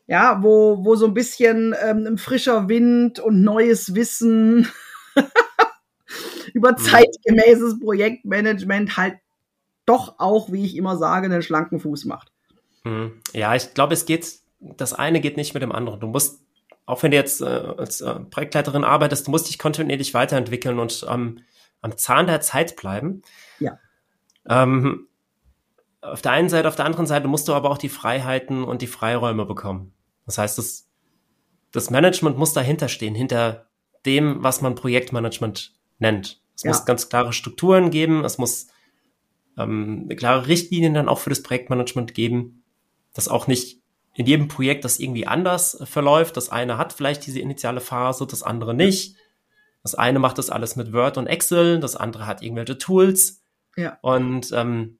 ja, wo, wo so ein bisschen ähm, frischer Wind und neues Wissen über mhm. zeitgemäßes Projektmanagement halt doch auch, wie ich immer sage, einen schlanken Fuß macht. Mhm. Ja, ich glaube, es geht, das eine geht nicht mit dem anderen. Du musst, auch wenn du jetzt äh, als äh, Projektleiterin arbeitest, du musst dich kontinuierlich weiterentwickeln und ähm, am Zahn der Zeit bleiben. Ja. Ähm, auf der einen Seite, auf der anderen Seite musst du aber auch die Freiheiten und die Freiräume bekommen. Das heißt, das, das Management muss dahinter stehen, hinter dem, was man Projektmanagement nennt. Es ja. muss ganz klare Strukturen geben, es muss ähm, klare Richtlinien dann auch für das Projektmanagement geben, dass auch nicht in jedem Projekt das irgendwie anders verläuft. Das eine hat vielleicht diese initiale Phase, das andere nicht. Das eine macht das alles mit Word und Excel, das andere hat irgendwelche Tools. Ja. Und ähm,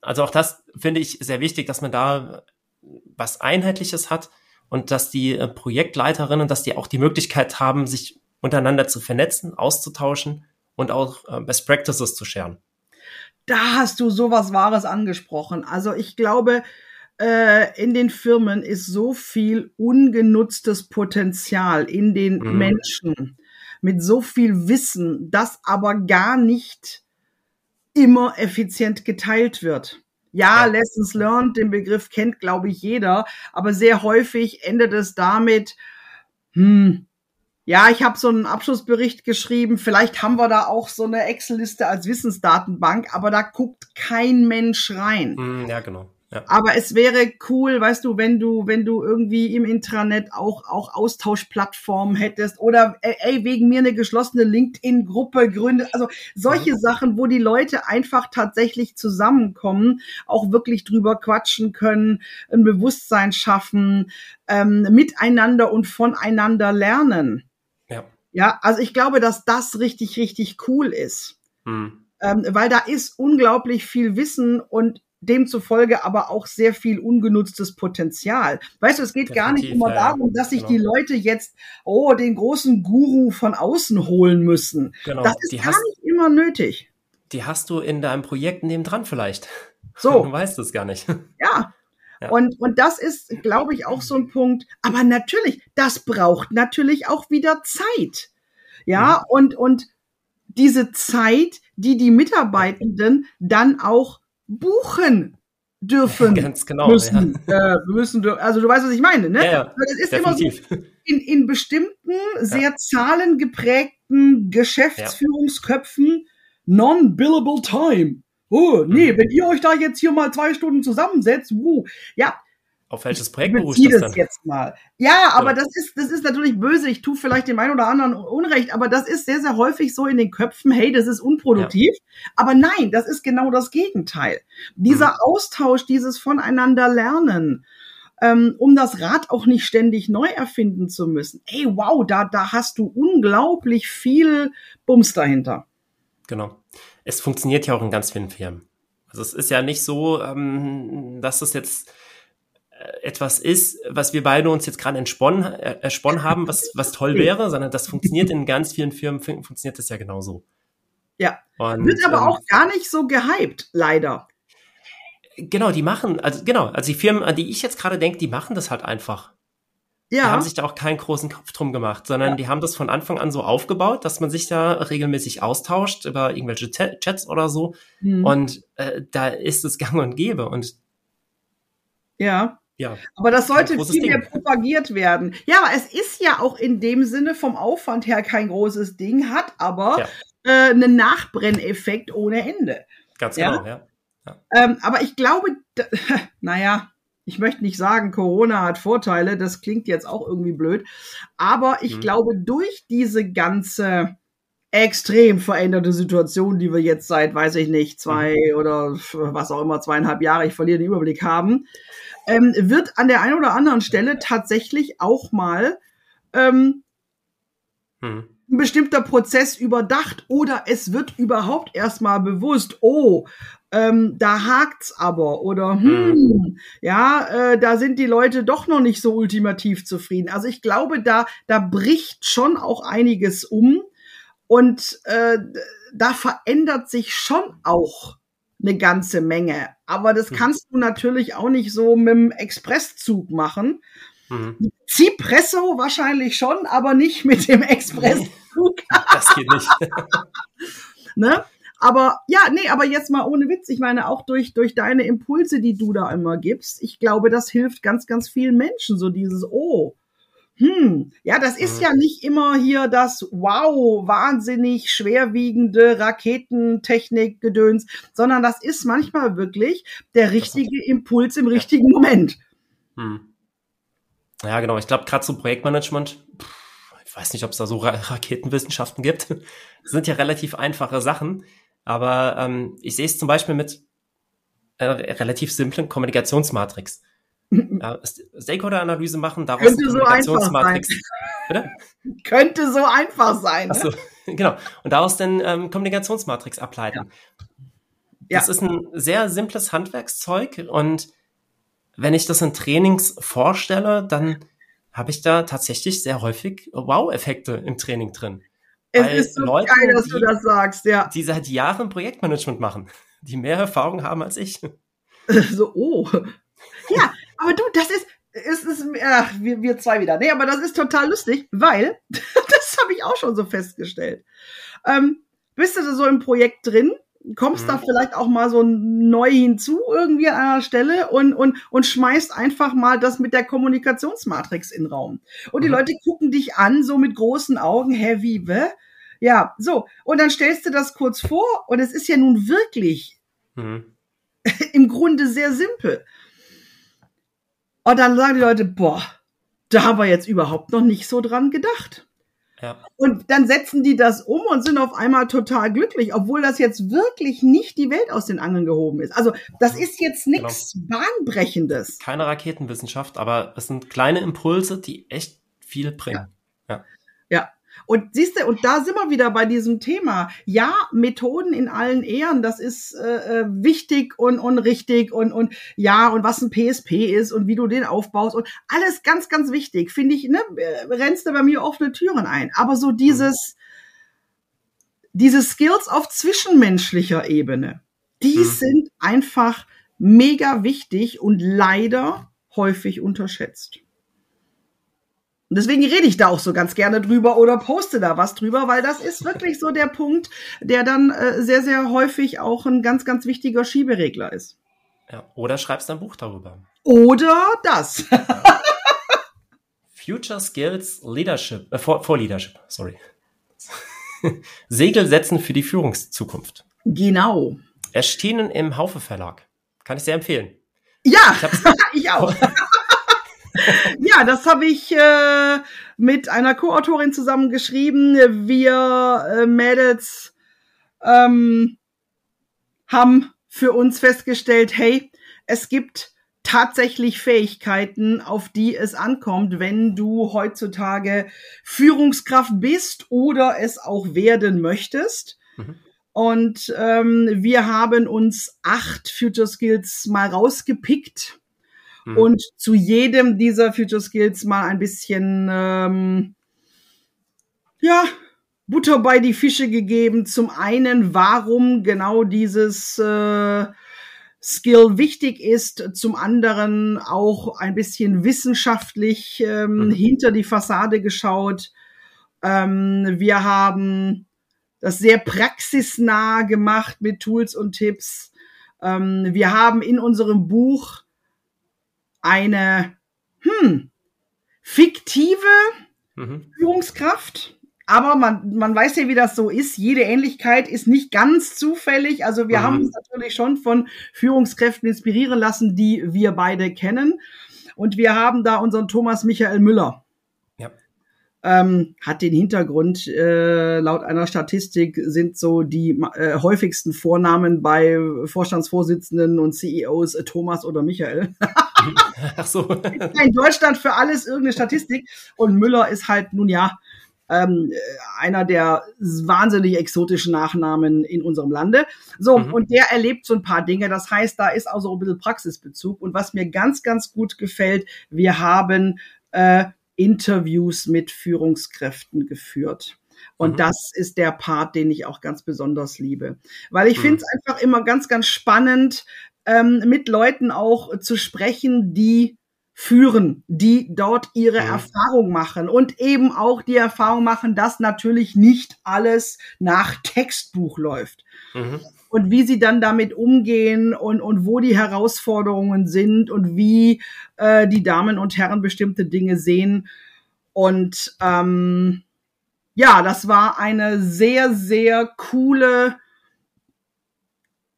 also auch das finde ich sehr wichtig, dass man da was Einheitliches hat und dass die äh, Projektleiterinnen, dass die auch die Möglichkeit haben, sich untereinander zu vernetzen, auszutauschen und auch äh, Best Practices zu scheren. Da hast du sowas Wahres angesprochen. Also ich glaube, äh, in den Firmen ist so viel ungenutztes Potenzial in den mhm. Menschen mit so viel Wissen, das aber gar nicht immer effizient geteilt wird. Ja, ja, Lessons learned, den Begriff kennt, glaube ich, jeder, aber sehr häufig endet es damit, hm, ja, ich habe so einen Abschlussbericht geschrieben, vielleicht haben wir da auch so eine Excel-Liste als Wissensdatenbank, aber da guckt kein Mensch rein. Hm, ja, genau. Ja. Aber es wäre cool, weißt du, wenn du, wenn du irgendwie im Intranet auch, auch Austauschplattformen hättest oder ey, wegen mir eine geschlossene LinkedIn-Gruppe gründet. Also solche mhm. Sachen, wo die Leute einfach tatsächlich zusammenkommen, auch wirklich drüber quatschen können, ein Bewusstsein schaffen, ähm, miteinander und voneinander lernen. Ja. Ja, also ich glaube, dass das richtig, richtig cool ist. Mhm. Ähm, weil da ist unglaublich viel Wissen und demzufolge aber auch sehr viel ungenutztes Potenzial. Weißt du, es geht Definitiv, gar nicht immer darum, dass sich genau. die Leute jetzt, oh, den großen Guru von außen holen müssen. Genau, das ist gar hast, nicht immer nötig. Die hast du in deinem Projekt nebendran vielleicht. So. Du weißt es gar nicht. Ja. ja. Und, und das ist, glaube ich, auch so ein Punkt. Aber natürlich, das braucht natürlich auch wieder Zeit. Ja, mhm. und, und diese Zeit, die die Mitarbeitenden dann auch buchen dürfen. Ganz genau. Müssen, ja. äh, müssen, also du weißt, was ich meine, ne? Ja, ja, das ist definitiv. immer so in, in bestimmten, sehr zahlengeprägten Geschäftsführungsköpfen non-billable time. Oh, nee, mhm. wenn ihr euch da jetzt hier mal zwei Stunden zusammensetzt, wuh, ja, auf welches Projekt beruht das, das jetzt mal. Ja, aber ja. das ist das ist natürlich böse. Ich tue vielleicht dem einen oder anderen Unrecht, aber das ist sehr sehr häufig so in den Köpfen. Hey, das ist unproduktiv. Ja. Aber nein, das ist genau das Gegenteil. Dieser mhm. Austausch, dieses voneinander lernen, ähm, um das Rad auch nicht ständig neu erfinden zu müssen. Ey, wow, da, da hast du unglaublich viel Bums dahinter. Genau. Es funktioniert ja auch in ganz vielen Firmen. Also es ist ja nicht so, ähm, dass das jetzt etwas ist, was wir beide uns jetzt gerade entsponnen, äh, ersponnen haben, was, was toll wäre, sondern das funktioniert in ganz vielen Firmen, funktioniert das ja genauso. Ja. Und, Wird aber ähm, auch gar nicht so gehypt, leider. Genau, die machen, also genau, also die Firmen, an die ich jetzt gerade denke, die machen das halt einfach. Ja. Die haben sich da auch keinen großen Kopf drum gemacht, sondern ja. die haben das von Anfang an so aufgebaut, dass man sich da regelmäßig austauscht über irgendwelche Chats oder so. Hm. Und äh, da ist es gang und gäbe. Und ja. Ja. Aber das sollte viel mehr propagiert werden. Ja, aber es ist ja auch in dem Sinne vom Aufwand her kein großes Ding, hat aber ja. äh, einen Nachbrenneffekt ohne Ende. Ganz genau, ja. ja. Ähm, aber ich glaube, naja, ich möchte nicht sagen, Corona hat Vorteile, das klingt jetzt auch irgendwie blöd, aber ich mhm. glaube, durch diese ganze extrem veränderte Situation, die wir jetzt seit, weiß ich nicht, zwei mhm. oder was auch immer, zweieinhalb Jahre, ich verliere den Überblick haben, ähm, wird an der einen oder anderen Stelle tatsächlich auch mal ähm, mhm ein bestimmter Prozess überdacht oder es wird überhaupt erstmal bewusst, oh, ähm, da hakt's aber oder hm, mhm. ja, äh, da sind die Leute doch noch nicht so ultimativ zufrieden. Also ich glaube, da da bricht schon auch einiges um und äh, da verändert sich schon auch eine ganze Menge. Aber das mhm. kannst du natürlich auch nicht so mit dem Expresszug machen. Mhm. Zipresso wahrscheinlich schon, aber nicht mit dem Expresszug. das geht nicht. ne? Aber ja, nee, aber jetzt mal ohne Witz. Ich meine, auch durch, durch deine Impulse, die du da immer gibst, ich glaube, das hilft ganz, ganz vielen Menschen. So dieses, oh, hm, ja, das ist mhm. ja nicht immer hier das wow, wahnsinnig schwerwiegende Raketentechnik-Gedöns, sondern das ist manchmal wirklich der richtige Impuls im richtigen Moment. Hm. Ja, genau. Ich glaube, gerade zum Projektmanagement, ich weiß nicht, ob es da so Ra Raketenwissenschaften gibt. Das sind ja relativ einfache Sachen. Aber ähm, ich sehe es zum Beispiel mit äh, relativ simplen Kommunikationsmatrix. Ja, Stakeholder-Analyse machen, daraus Könnte Kommunikationsmatrix. So Könnte so einfach sein. Ne? Achso, genau. Und daraus dann ähm, Kommunikationsmatrix ableiten. Ja. Das ja. ist ein sehr simples Handwerkszeug und wenn ich das in Trainings vorstelle, dann habe ich da tatsächlich sehr häufig Wow-Effekte im Training drin. Es Weil ist so Leute, geil, dass die, du das sagst, ja. Die seit Jahren Projektmanagement machen, die mehr Erfahrung haben als ich. So, oh. Ja, aber du, das ist, es ist, ach, wir, wir zwei wieder. Nee, aber das ist total lustig, weil, das habe ich auch schon so festgestellt. Ähm, bist du so im Projekt drin kommst mhm. da vielleicht auch mal so neu hinzu irgendwie an einer Stelle und, und, und schmeißt einfach mal das mit der Kommunikationsmatrix in den Raum. Und die mhm. Leute gucken dich an, so mit großen Augen, hä, wie, wä? Ja, so. Und dann stellst du das kurz vor und es ist ja nun wirklich mhm. im Grunde sehr simpel. Und dann sagen die Leute, boah, da haben wir jetzt überhaupt noch nicht so dran gedacht. Ja. Und dann setzen die das um und sind auf einmal total glücklich, obwohl das jetzt wirklich nicht die Welt aus den Angeln gehoben ist. Also das ist jetzt nichts genau. Bahnbrechendes. Keine Raketenwissenschaft, aber es sind kleine Impulse, die echt viel bringen. Ja. ja. Und siehst du, und da sind wir wieder bei diesem Thema. Ja, Methoden in allen Ehren, das ist äh, äh wichtig und, und richtig und, und ja, und was ein PSP ist und wie du den aufbaust und alles ganz, ganz wichtig, finde ich, ne, äh, rennst du bei mir offene Türen ein. Aber so dieses, diese Skills auf zwischenmenschlicher Ebene, die mhm. sind einfach mega wichtig und leider häufig unterschätzt. Und deswegen rede ich da auch so ganz gerne drüber oder poste da was drüber, weil das ist wirklich so der Punkt, der dann äh, sehr, sehr häufig auch ein ganz, ganz wichtiger Schieberegler ist. Ja, oder schreibst ein Buch darüber. Oder das. Future Skills Leadership, äh, for, for Leadership, sorry. Segel setzen für die Führungszukunft. Genau. Erschienen im Haufe Verlag. Kann ich sehr empfehlen. Ja, ich, ich auch. ja, das habe ich äh, mit einer Co-Autorin zusammen geschrieben. Wir äh, Mädels ähm, haben für uns festgestellt, hey, es gibt tatsächlich Fähigkeiten, auf die es ankommt, wenn du heutzutage Führungskraft bist oder es auch werden möchtest. Mhm. Und ähm, wir haben uns acht Future Skills mal rausgepickt mhm. und zu jedem dieser Future Skills mal ein bisschen, ähm, ja, Butter bei die Fische gegeben. Zum einen, warum genau dieses äh, Skill wichtig ist, zum anderen auch ein bisschen wissenschaftlich ähm, mhm. hinter die Fassade geschaut. Ähm, wir haben das sehr praxisnah gemacht mit Tools und Tipps. Ähm, wir haben in unserem Buch eine hm, fiktive mhm. Führungskraft, aber man, man weiß ja, wie das so ist. Jede Ähnlichkeit ist nicht ganz zufällig. Also wir mhm. haben uns natürlich schon von Führungskräften inspirieren lassen, die wir beide kennen. Und wir haben da unseren Thomas Michael Müller ähm, hat den Hintergrund, äh, laut einer Statistik sind so die äh, häufigsten Vornamen bei Vorstandsvorsitzenden und CEOs äh, Thomas oder Michael. Ach so. In Deutschland für alles irgendeine Statistik. Und Müller ist halt nun ja ähm, einer der wahnsinnig exotischen Nachnamen in unserem Lande. So, mhm. und der erlebt so ein paar Dinge. Das heißt, da ist auch so ein bisschen Praxisbezug. Und was mir ganz, ganz gut gefällt, wir haben äh, Interviews mit Führungskräften geführt. Und mhm. das ist der Part, den ich auch ganz besonders liebe. Weil ich mhm. finde es einfach immer ganz, ganz spannend, ähm, mit Leuten auch zu sprechen, die führen, die dort ihre mhm. Erfahrung machen und eben auch die Erfahrung machen, dass natürlich nicht alles nach Textbuch läuft. Mhm und wie sie dann damit umgehen und, und wo die Herausforderungen sind und wie äh, die Damen und Herren bestimmte Dinge sehen. Und ähm, ja, das war eine sehr, sehr coole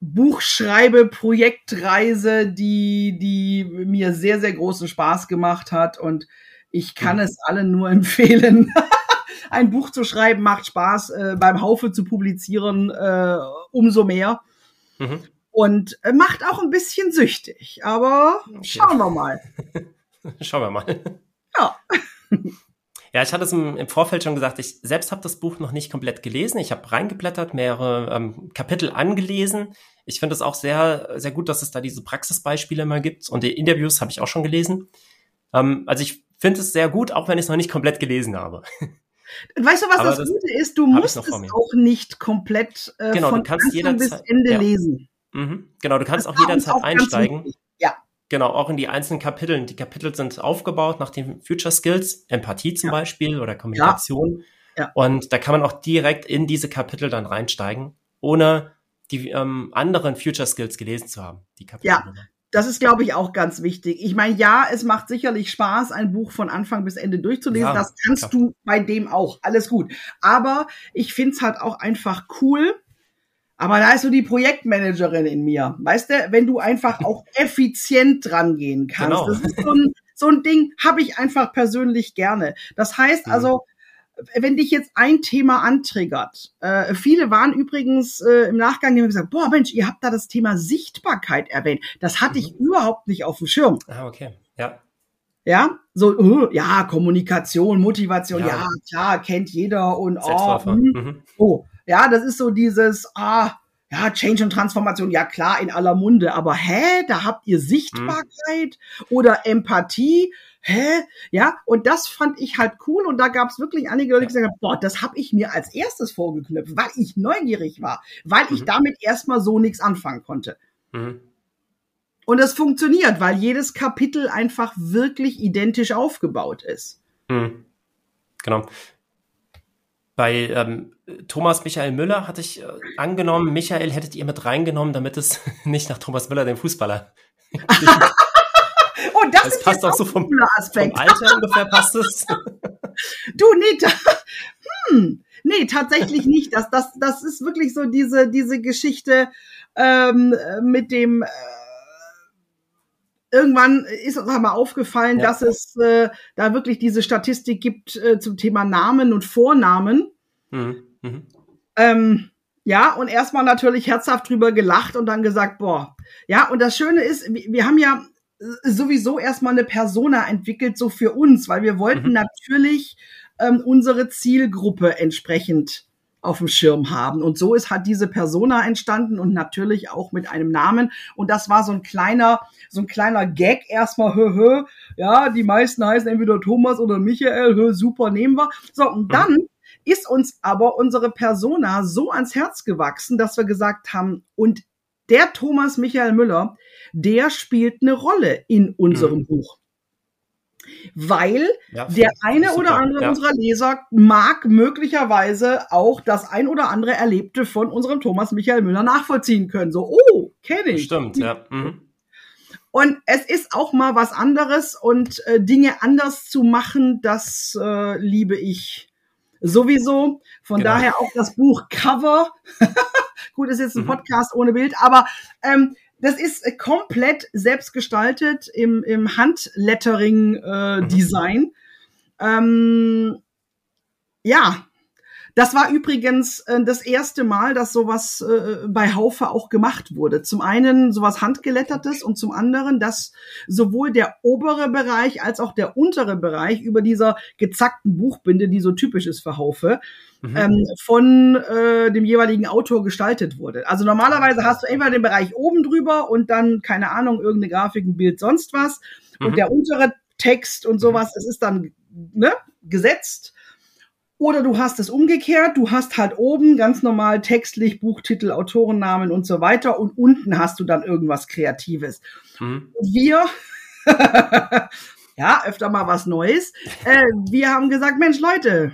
Buchschreibe, Projektreise, die, die mir sehr, sehr großen Spaß gemacht hat. Und ich kann es allen nur empfehlen. ein Buch zu schreiben macht Spaß, äh, beim Haufe zu publizieren äh, umso mehr. Mhm. Und äh, macht auch ein bisschen süchtig. Aber schauen wir mal. schauen wir mal. Ja. Ja, ich hatte es im, im, Vorfeld schon gesagt, ich selbst habe das Buch noch nicht komplett gelesen. Ich habe reingeblättert, mehrere ähm, Kapitel angelesen. Ich finde es auch sehr, sehr gut, dass es da diese Praxisbeispiele mal gibt. Und die Interviews habe ich auch schon gelesen. Ähm, also ich finde es sehr gut, auch wenn ich es noch nicht komplett gelesen habe. Weißt du, was das, das, Gute ist? Du musst es auch nicht komplett äh, genau, von du kannst Anfang bis Ende ja. lesen. Mhm. Genau, du kannst das auch jederzeit auch einsteigen. Ja. Genau, auch in die einzelnen Kapitel. Die Kapitel sind aufgebaut nach den Future Skills, Empathie zum ja. Beispiel oder Kommunikation. Ja. Und da kann man auch direkt in diese Kapitel dann reinsteigen, ohne die ähm, anderen Future Skills gelesen zu haben. Die Kapitel. Ja, das ist, glaube ich, auch ganz wichtig. Ich meine, ja, es macht sicherlich Spaß, ein Buch von Anfang bis Ende durchzulesen. Ja, das kannst klar. du bei dem auch. Alles gut. Aber ich finde es halt auch einfach cool. Aber da ist so die Projektmanagerin in mir. Weißt du, wenn du einfach auch effizient dran gehen kannst. Genau. Das ist so ein, so ein Ding, habe ich einfach persönlich gerne. Das heißt mhm. also, wenn dich jetzt ein Thema antriggert, äh, viele waren übrigens äh, im Nachgang, die haben gesagt, boah Mensch, ihr habt da das Thema Sichtbarkeit erwähnt. Das hatte mhm. ich überhaupt nicht auf dem Schirm. Ah, okay. Ja. Ja, so, uh, ja, Kommunikation, Motivation, ja. ja, klar, kennt jeder und oh, hm, mhm. oh, ja, das ist so dieses, ah, ja, Change und Transformation, ja klar, in aller Munde, aber hä, da habt ihr Sichtbarkeit mhm. oder Empathie, hä? Ja, und das fand ich halt cool und da gab es wirklich einige Leute, die gesagt haben, boah, das habe ich mir als erstes vorgeknüpft, weil ich neugierig war, weil mhm. ich damit erstmal so nichts anfangen konnte. Mhm. Und es funktioniert, weil jedes Kapitel einfach wirklich identisch aufgebaut ist. Mhm. Genau. Bei ähm, Thomas Michael Müller hatte ich äh, angenommen, Michael hättet ihr mit reingenommen, damit es nicht nach Thomas Müller, dem Fußballer, Das, das passt auch so vom, vom Alter ungefähr passt es. du, nee, da, hm, nee, tatsächlich nicht. Das, das, das ist wirklich so diese, diese Geschichte ähm, mit dem äh, irgendwann ist uns einmal aufgefallen, ja. dass es äh, da wirklich diese Statistik gibt äh, zum Thema Namen und Vornamen. Mhm. Mhm. Ähm, ja, und erstmal natürlich herzhaft drüber gelacht und dann gesagt, boah. Ja, und das Schöne ist, wir haben ja sowieso erstmal eine Persona entwickelt, so für uns, weil wir wollten Mhm. natürlich ähm, unsere Zielgruppe entsprechend auf dem Schirm haben. Und so ist halt diese Persona entstanden und natürlich auch mit einem Namen. Und das war so ein kleiner, so ein kleiner Gag erstmal, hö, hö. Ja, die meisten heißen entweder Thomas oder Michael, hö, super, nehmen wir. So, und dann ist uns aber unsere Persona so ans Herz gewachsen, dass wir gesagt haben, und der Thomas Michael Müller, der spielt eine Rolle in unserem Mhm. Buch. Weil Ja, der eine super, oder andere ja. unserer Leser mag möglicherweise auch das ein oder andere Erlebte von unserem Thomas Michael Müller nachvollziehen können. So, oh, kenne ich. Stimmt, ja. Mhm. Und es ist auch mal was anderes und äh, Dinge anders zu machen, das äh, liebe ich sowieso. Von Genau. daher auch das Buch Cover. Gut, ist jetzt ein Mhm. Podcast ohne Bild, aber ähm, das ist äh, komplett selbst gestaltet im, im Mhm. Handlettering-Design. ähm, ja, das war übrigens äh, das erste Mal, dass sowas äh, bei Haufe auch gemacht wurde. Zum einen sowas handgelettertes und zum anderen, dass sowohl der obere Bereich als auch der untere Bereich über dieser gezackten Buchbinde, die so typisch ist für Haufe, Mhm. ähm, von äh, dem jeweiligen Autor gestaltet wurde. Also normalerweise hast du entweder den Bereich oben drüber und dann, keine Ahnung, irgendeine Grafik, ein Bild, sonst was. Und Mhm. der untere Text und sowas, das ist dann ne, gesetzt. Oder du hast es umgekehrt, du hast halt oben ganz normal textlich Buchtitel, Autorennamen und so weiter und unten hast du dann irgendwas Kreatives. Mhm. Wir, ja, öfter mal was Neues, äh, wir haben gesagt, Mensch Leute,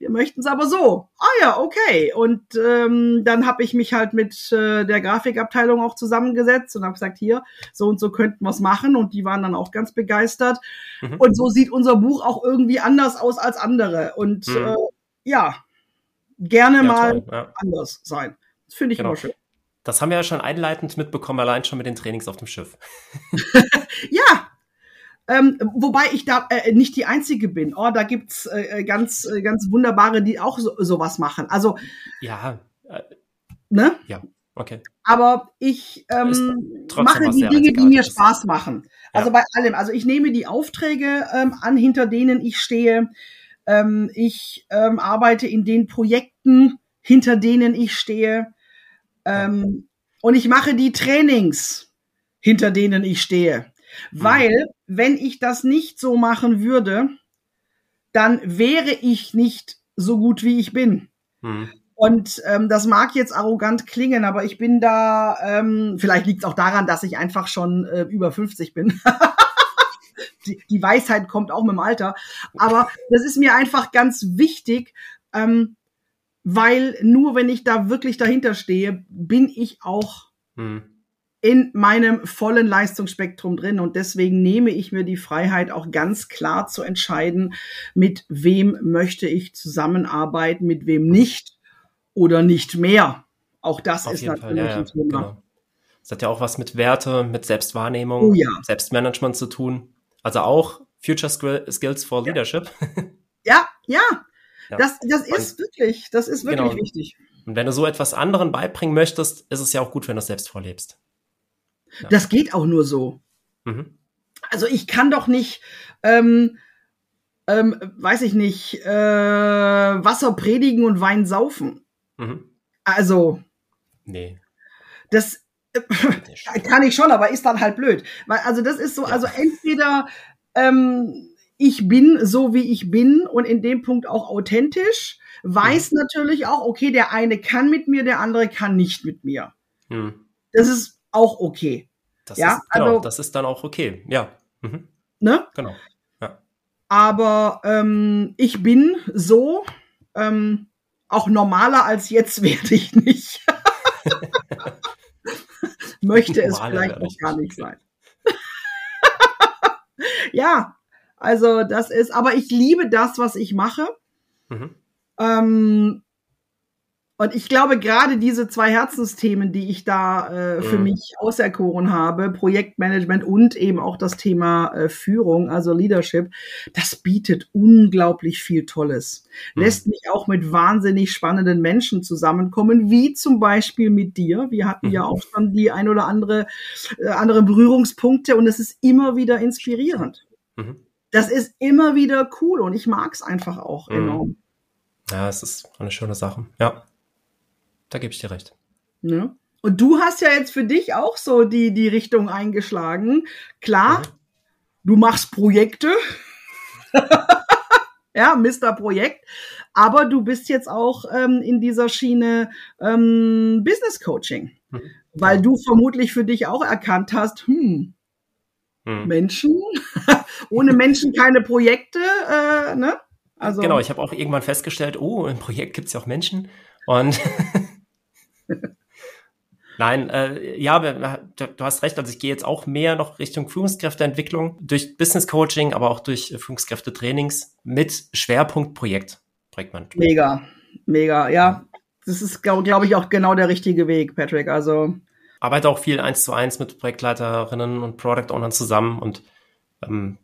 wir möchten es aber so. Ah ja, okay. Und ähm, dann habe ich mich halt mit äh, der Grafikabteilung auch zusammengesetzt und habe gesagt, hier, so und so könnten wir es machen. Und die waren dann auch ganz begeistert. Mhm. Und so sieht unser Buch auch irgendwie anders aus als andere. Und Mhm. äh, ja, gerne Ja, mal toll, ja. anders sein. Das finde ich Genau. immer schön. Das haben wir ja schon einleitend mitbekommen, allein schon mit den Trainings auf dem Schiff. Ja. Ähm, wobei ich da äh, nicht die Einzige bin. Oh, da gibt's äh, ganz, äh, ganz wunderbare, die auch so, sowas machen. Also, Ja, äh, ne? okay. Aber ich ähm, mache die Dinge, die mir. Spaß machen. Also bei allem. Also ich nehme die Aufträge ähm, an, hinter denen ich stehe. Ähm, ich ähm, arbeite in den Projekten, hinter denen ich stehe. Ähm, und ich mache die Trainings, hinter denen ich stehe. Mhm. Weil, wenn ich das nicht so machen würde, dann wäre ich nicht so gut, wie ich bin. Mhm. Und ähm, das mag jetzt arrogant klingen, aber ich bin da, ähm, vielleicht liegt es auch daran, dass ich einfach schon äh, über 50 bin. die, die Weisheit kommt auch mit dem Alter. Aber das ist mir einfach ganz wichtig, ähm, weil nur wenn ich da wirklich dahinter stehe, bin ich auch Mhm. In meinem vollen Leistungsspektrum drin und deswegen nehme ich mir die Freiheit auch ganz klar zu entscheiden, mit wem möchte ich zusammenarbeiten, mit wem nicht oder nicht mehr. Auch das Auf ist natürlich Fall, ja, ja, ein Thema. genau. Das hat ja auch was mit Werte, mit Selbstwahrnehmung, Oh ja. Selbstmanagement zu tun. Also auch Future Skill- Skills for Leadership. Ja, ja. Ja. Das, das ist wirklich, das ist wirklich Genau. wichtig. Und wenn du so etwas anderen beibringen möchtest, ist es ja auch gut, wenn du es selbst vorlebst. Ja. Das geht auch nur so. Mhm. Also ich kann doch nicht, ähm, ähm, weiß ich nicht, äh, Wasser predigen und Wein saufen. Mhm. Also Nee. das nicht. Kann ich schon, aber ist dann halt blöd. Weil, also das ist so, Ja. also entweder ähm, ich bin so, wie ich bin und in dem Punkt auch authentisch, weiß natürlich auch, okay, der eine kann mit mir, der andere kann nicht mit mir. Mhm. Das ist auch okay. Das Ja, ist, genau, also- das ist dann auch okay. Ja. Mhm. Ne? Genau. Aber ähm, ich bin so, ähm, auch normaler als jetzt werde ich nicht. Möchte es vielleicht auch gar nicht, nicht sein. ja, also das ist, aber ich liebe das, was ich mache. Mhm. Ähm, Und ich glaube, gerade diese zwei Herzensthemen, die ich da äh, für mhm. mich auserkoren habe, Projektmanagement und eben auch das Thema äh, Führung, also Leadership, das bietet unglaublich viel Tolles. Mhm. Lässt mich auch mit wahnsinnig spannenden Menschen zusammenkommen, wie zum Beispiel mit dir. Wir hatten mhm. ja auch schon die ein oder andere äh, andere Berührungspunkte und es ist immer wieder inspirierend. Mhm. Das ist immer wieder cool und ich mag es einfach auch mhm. enorm. Ja, es ist eine schöne Sache. Ja da gebe ich dir recht. Ja. Und du hast ja jetzt für dich auch so die, die Richtung eingeschlagen. Klar, mhm. du machst Projekte. ja, Mr. Projekt. Aber du bist jetzt auch ähm, in dieser Schiene ähm, Business Coaching. Mhm. Weil du vermutlich für dich auch erkannt hast, hm, mhm. Menschen, ohne Menschen keine Projekte, äh, ne? Also, genau, ich habe auch irgendwann festgestellt, oh, im Projekt gibt es ja auch Menschen. Und Nein, äh, ja, du, hast recht. Also ich gehe jetzt auch mehr noch Richtung Führungskräfteentwicklung durch Business Coaching, aber auch durch Führungskräftetrainings mit Schwerpunkt Projekt, Projektmanagement. Mega, mega, ja. Das ist, glaube glaub ich, auch genau der richtige Weg, Patrick. Also arbeite auch viel eins zu eins mit Projektleiterinnen und Product Ownern zusammen und ähm,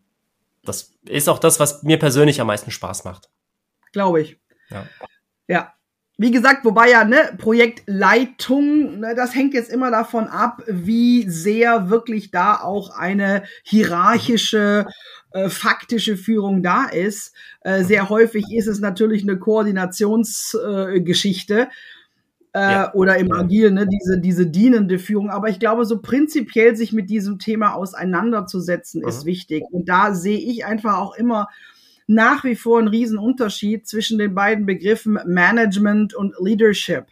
das ist auch das, was mir persönlich am meisten Spaß macht. Glaube ich. Ja. Ja, wie gesagt, wobei ja, ne, Projektleitung, ne, das hängt jetzt immer davon ab, wie sehr wirklich da auch eine hierarchische, äh, faktische Führung da ist. Äh, sehr häufig ist es natürlich eine Koordinationsgeschichte. Äh, ja. Oder im Agil, ne, diese, diese dienende Führung. Aber ich glaube, so prinzipiell sich mit diesem Thema auseinanderzusetzen, mhm. ist wichtig. Und da sehe ich einfach auch immer, nach wie vor ein Riesenunterschied zwischen den beiden Begriffen Management und Leadership.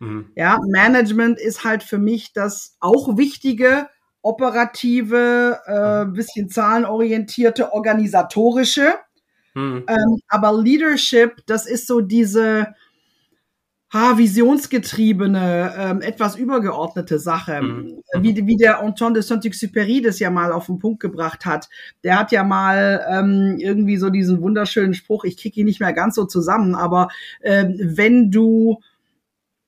Mhm. Ja, Management ist halt für mich das auch wichtige, operative, äh, mhm. bisschen zahlenorientierte, organisatorische. Mhm. Ähm, aber Leadership, das ist so diese, ha, visionsgetriebene, ähm, etwas übergeordnete Sache. Mhm. Wie, wie der Antoine de Saint-Exupéry das ja mal auf den Punkt gebracht hat. Der hat ja mal ähm, irgendwie so diesen wunderschönen Spruch, ich kriege ihn nicht mehr ganz so zusammen, aber ähm, wenn du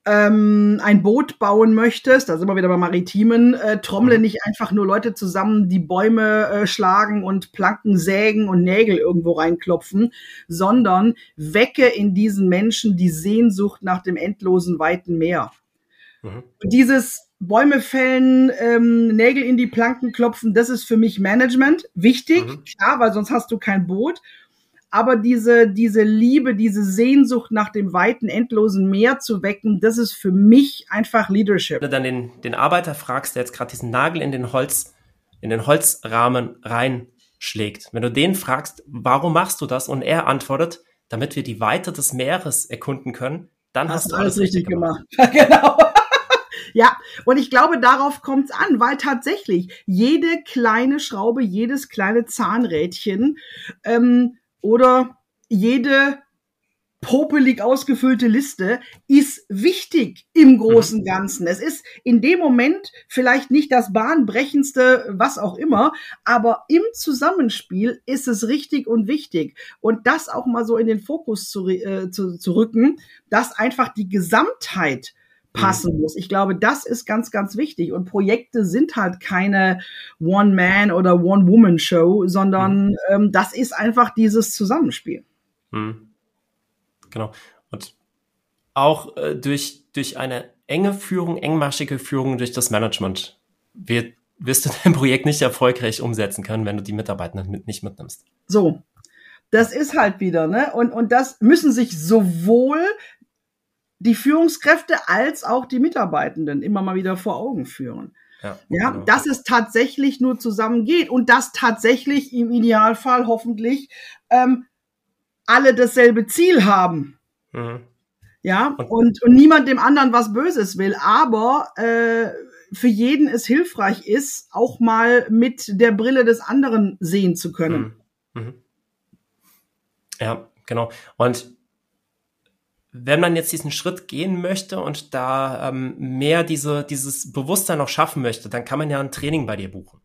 ähm, ein Boot bauen möchtest, da sind wir wieder bei Maritimen, äh, trommle mhm. nicht einfach nur Leute zusammen, die Bäume äh, schlagen und Planken sägen und Nägel irgendwo reinklopfen, sondern wecke in diesen Menschen die Sehnsucht nach dem endlosen weiten Meer. Mhm. Dieses Bäume fällen, ähm, Nägel in die Planken klopfen, das ist für mich Management wichtig, mhm. klar, weil sonst hast du kein Boot aber diese, diese Liebe, diese Sehnsucht nach dem weiten, endlosen Meer zu wecken, das ist für mich einfach Leadership. Wenn du dann den, den Arbeiter fragst, der jetzt gerade diesen Nagel in den Holz, in den Holzrahmen reinschlägt, wenn du den fragst, warum machst du das? Und er antwortet, damit wir die Weite des Meeres erkunden können, dann hast, hast du alles richtig gemacht. gemacht. genau. Ja, und ich glaube, darauf kommt es an, weil tatsächlich jede kleine Schraube, jedes kleine Zahnrädchen ähm, oder jede popelig ausgefüllte Liste ist wichtig im großen mhm. Ganzen. Es ist in dem Moment vielleicht nicht das bahnbrechendste, was auch immer, aber im Zusammenspiel ist es richtig und wichtig. Und das auch mal so in den Fokus zu, äh, zu, zu rücken, dass einfach die Gesamtheit passen mhm. muss. Ich glaube, das ist ganz, ganz wichtig. Und Projekte sind halt keine One-Man- oder One-Woman-Show, sondern mhm. ähm, das ist einfach dieses Zusammenspiel. Mhm. Genau. Und auch äh, durch, durch eine enge Führung, engmaschige Führung durch das Management wird, wirst du dein Projekt nicht erfolgreich umsetzen können, wenn du die Mitarbeitenden mit, nicht mitnimmst. So. Das ist halt wieder, ne? Und, und das müssen sich sowohl die Führungskräfte als auch die Mitarbeitenden immer mal wieder vor Augen führen. Ja, ja genau. dass es tatsächlich nur zusammen geht und dass tatsächlich im Idealfall hoffentlich ähm, alle dasselbe Ziel haben. Mhm. Ja, und, und niemand dem anderen was Böses will, aber äh, für jeden es hilfreich ist, auch mal mit der Brille des anderen sehen zu können. Mhm. Mhm. Ja, genau. Und wenn man jetzt diesen Schritt gehen möchte und da ähm, mehr diese, dieses Bewusstsein noch schaffen möchte, dann kann man ja ein Training bei dir buchen.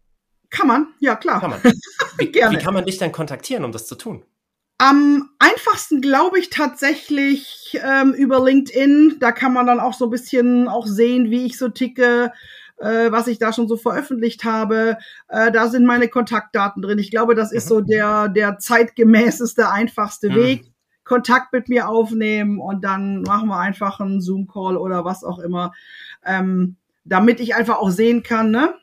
Kann man, ja klar. Kann man. Wie, wie kann man dich dann kontaktieren, um das zu tun? Am einfachsten glaube ich tatsächlich ähm, über LinkedIn. Da kann man dann auch so ein bisschen auch sehen, wie ich so ticke, äh, was ich da schon so veröffentlicht habe. Äh, da sind meine Kontaktdaten drin. Ich glaube, das ist so mhm. der, der zeitgemäßeste, einfachste mhm. Weg. Kontakt mit mir aufnehmen und dann machen wir einfach einen Zoom-Call oder was auch immer, ähm, damit ich einfach auch sehen kann, ne?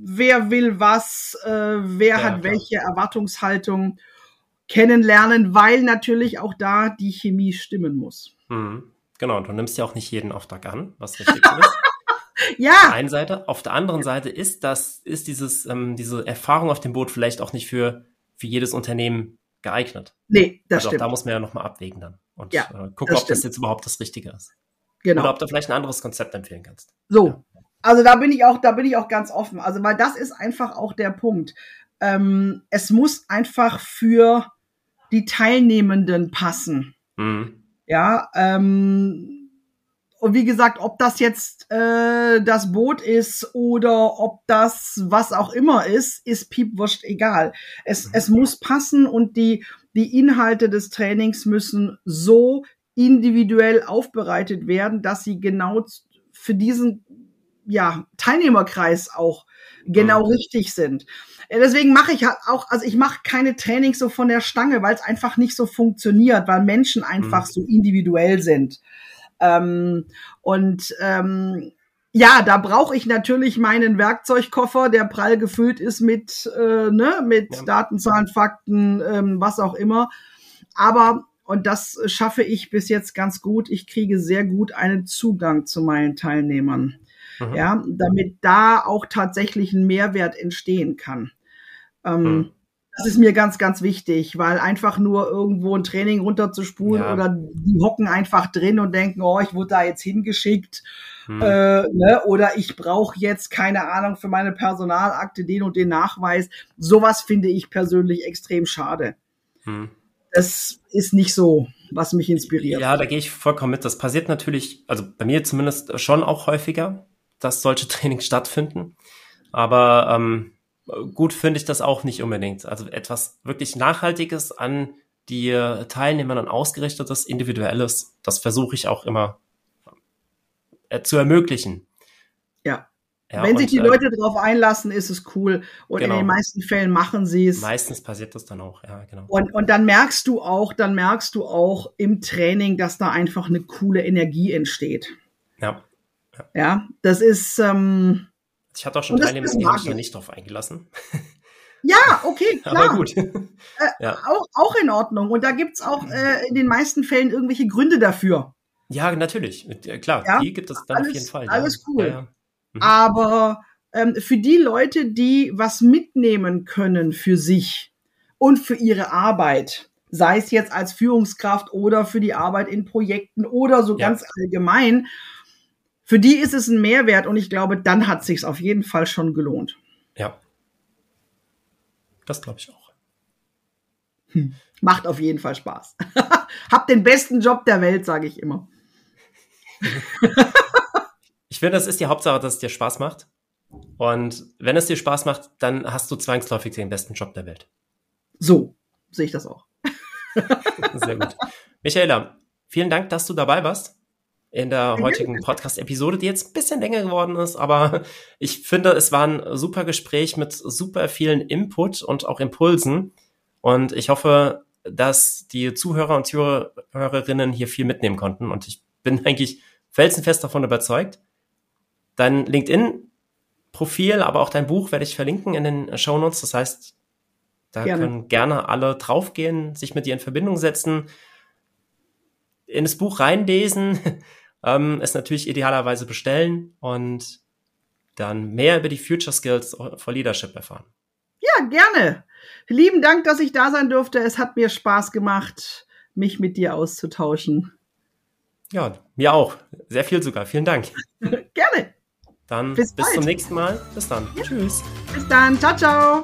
wer will was, äh, wer ja, hat klar. welche Erwartungshaltung kennenlernen, weil natürlich auch da die Chemie stimmen muss. Mhm. Genau, du nimmst ja auch nicht jeden Auftrag an, was richtig ist. ja. Auf der einen Seite. Auf der anderen Seite ist das, ist dieses, ähm, diese Erfahrung auf dem Boot vielleicht auch nicht für, für jedes Unternehmen geeignet. Nee, das also stimmt. da muss man ja nochmal abwägen dann und ja, äh, gucken, das ob das jetzt überhaupt das Richtige ist. Genau. Oder ob du vielleicht ein anderes Konzept empfehlen kannst. So. Ja. Also da bin ich auch, da bin ich auch ganz offen. Also, weil das ist einfach auch der Punkt. Ähm, es muss einfach für die Teilnehmenden passen. Mhm. Ja, ähm, und wie gesagt, ob das jetzt äh, das Boot ist oder ob das was auch immer ist, ist piepwurscht egal. Es, mhm. es muss passen und die, die Inhalte des Trainings müssen so individuell aufbereitet werden, dass sie genau für diesen ja, Teilnehmerkreis auch genau mhm. richtig sind. Äh, deswegen mache ich halt auch, also ich mache keine Trainings so von der Stange, weil es einfach nicht so funktioniert, weil Menschen einfach mhm. so individuell sind. Ähm, und ähm, ja, da brauche ich natürlich meinen Werkzeugkoffer, der prall gefüllt ist mit, äh, ne, mit ja. Datenzahlen, Fakten, ähm, was auch immer. Aber, und das schaffe ich bis jetzt ganz gut, ich kriege sehr gut einen Zugang zu meinen Teilnehmern. Mhm. Ja, damit da auch tatsächlich ein Mehrwert entstehen kann. Ähm, mhm. Das ist mir ganz, ganz wichtig, weil einfach nur irgendwo ein Training runterzuspulen ja. oder die hocken einfach drin und denken, oh, ich wurde da jetzt hingeschickt. Hm. Äh, ne? Oder ich brauche jetzt, keine Ahnung, für meine Personalakte den und den Nachweis. Sowas finde ich persönlich extrem schade. Hm. Das ist nicht so, was mich inspiriert. Ja, da gehe ich vollkommen mit. Das passiert natürlich, also bei mir zumindest schon auch häufiger, dass solche Trainings stattfinden. Aber ähm, gut finde ich das auch nicht unbedingt. Also etwas wirklich Nachhaltiges an die Teilnehmer dann ausgerichtetes, individuelles, das versuche ich auch immer äh, zu ermöglichen. Ja. ja Wenn sich die äh, Leute darauf einlassen, ist es cool. Und genau. in den meisten Fällen machen sie es. Meistens passiert das dann auch, ja, genau. Und, und dann merkst du auch, dann merkst du auch im Training, dass da einfach eine coole Energie entsteht. Ja. Ja, ja das ist, ähm, ich hatte auch schon Teilnehmer, die haben sich nicht drauf eingelassen. Ja, okay, klar. Aber gut. Äh, ja. auch, auch in Ordnung. Und da gibt's auch äh, in den meisten Fällen irgendwelche Gründe dafür. Ja, natürlich. Klar, ja? die gibt es dann alles, auf jeden Fall. Alles ja. cool. Mhm. Aber ähm, für die Leute, die was mitnehmen können für sich und für ihre Arbeit, sei es jetzt als Führungskraft oder für die Arbeit in Projekten oder so ganz allgemein, für die ist es ein Mehrwert und ich glaube, dann hat sich's auf jeden Fall schon gelohnt. Ja. Das glaube ich auch. Hm. Macht auf jeden Fall Spaß. Habt den besten Job der Welt, sage ich immer. ich finde, das ist die Hauptsache, dass es dir Spaß macht. Und wenn es dir Spaß macht, dann hast du zwangsläufig den besten Job der Welt. So sehe ich das auch. Sehr gut. Michaela, vielen Dank, dass du dabei warst in der heutigen Podcast-Episode, die jetzt ein bisschen länger geworden ist, aber ich finde, es war ein super Gespräch mit super vielen Input und auch Impulsen. Und ich hoffe, dass die Zuhörer und Zuhörerinnen hier viel mitnehmen konnten. Und ich bin eigentlich felsenfest davon überzeugt. Dein LinkedIn-Profil, aber auch dein Buch werde ich verlinken in den Show Notes. Das heißt, da gerne. können gerne alle draufgehen, sich mit dir in Verbindung setzen, in das Buch reinlesen, ähm, es natürlich idealerweise bestellen und dann mehr über die Future Skills for Leadership erfahren. Ja, gerne. Lieben Dank, dass ich da sein durfte. Es hat mir Spaß gemacht, mich mit dir auszutauschen. Ja, mir auch. Sehr viel sogar. Vielen Dank. gerne. Dann bis, bis zum nächsten Mal. Bis dann. Ja. Tschüss. Bis dann. Ciao, ciao.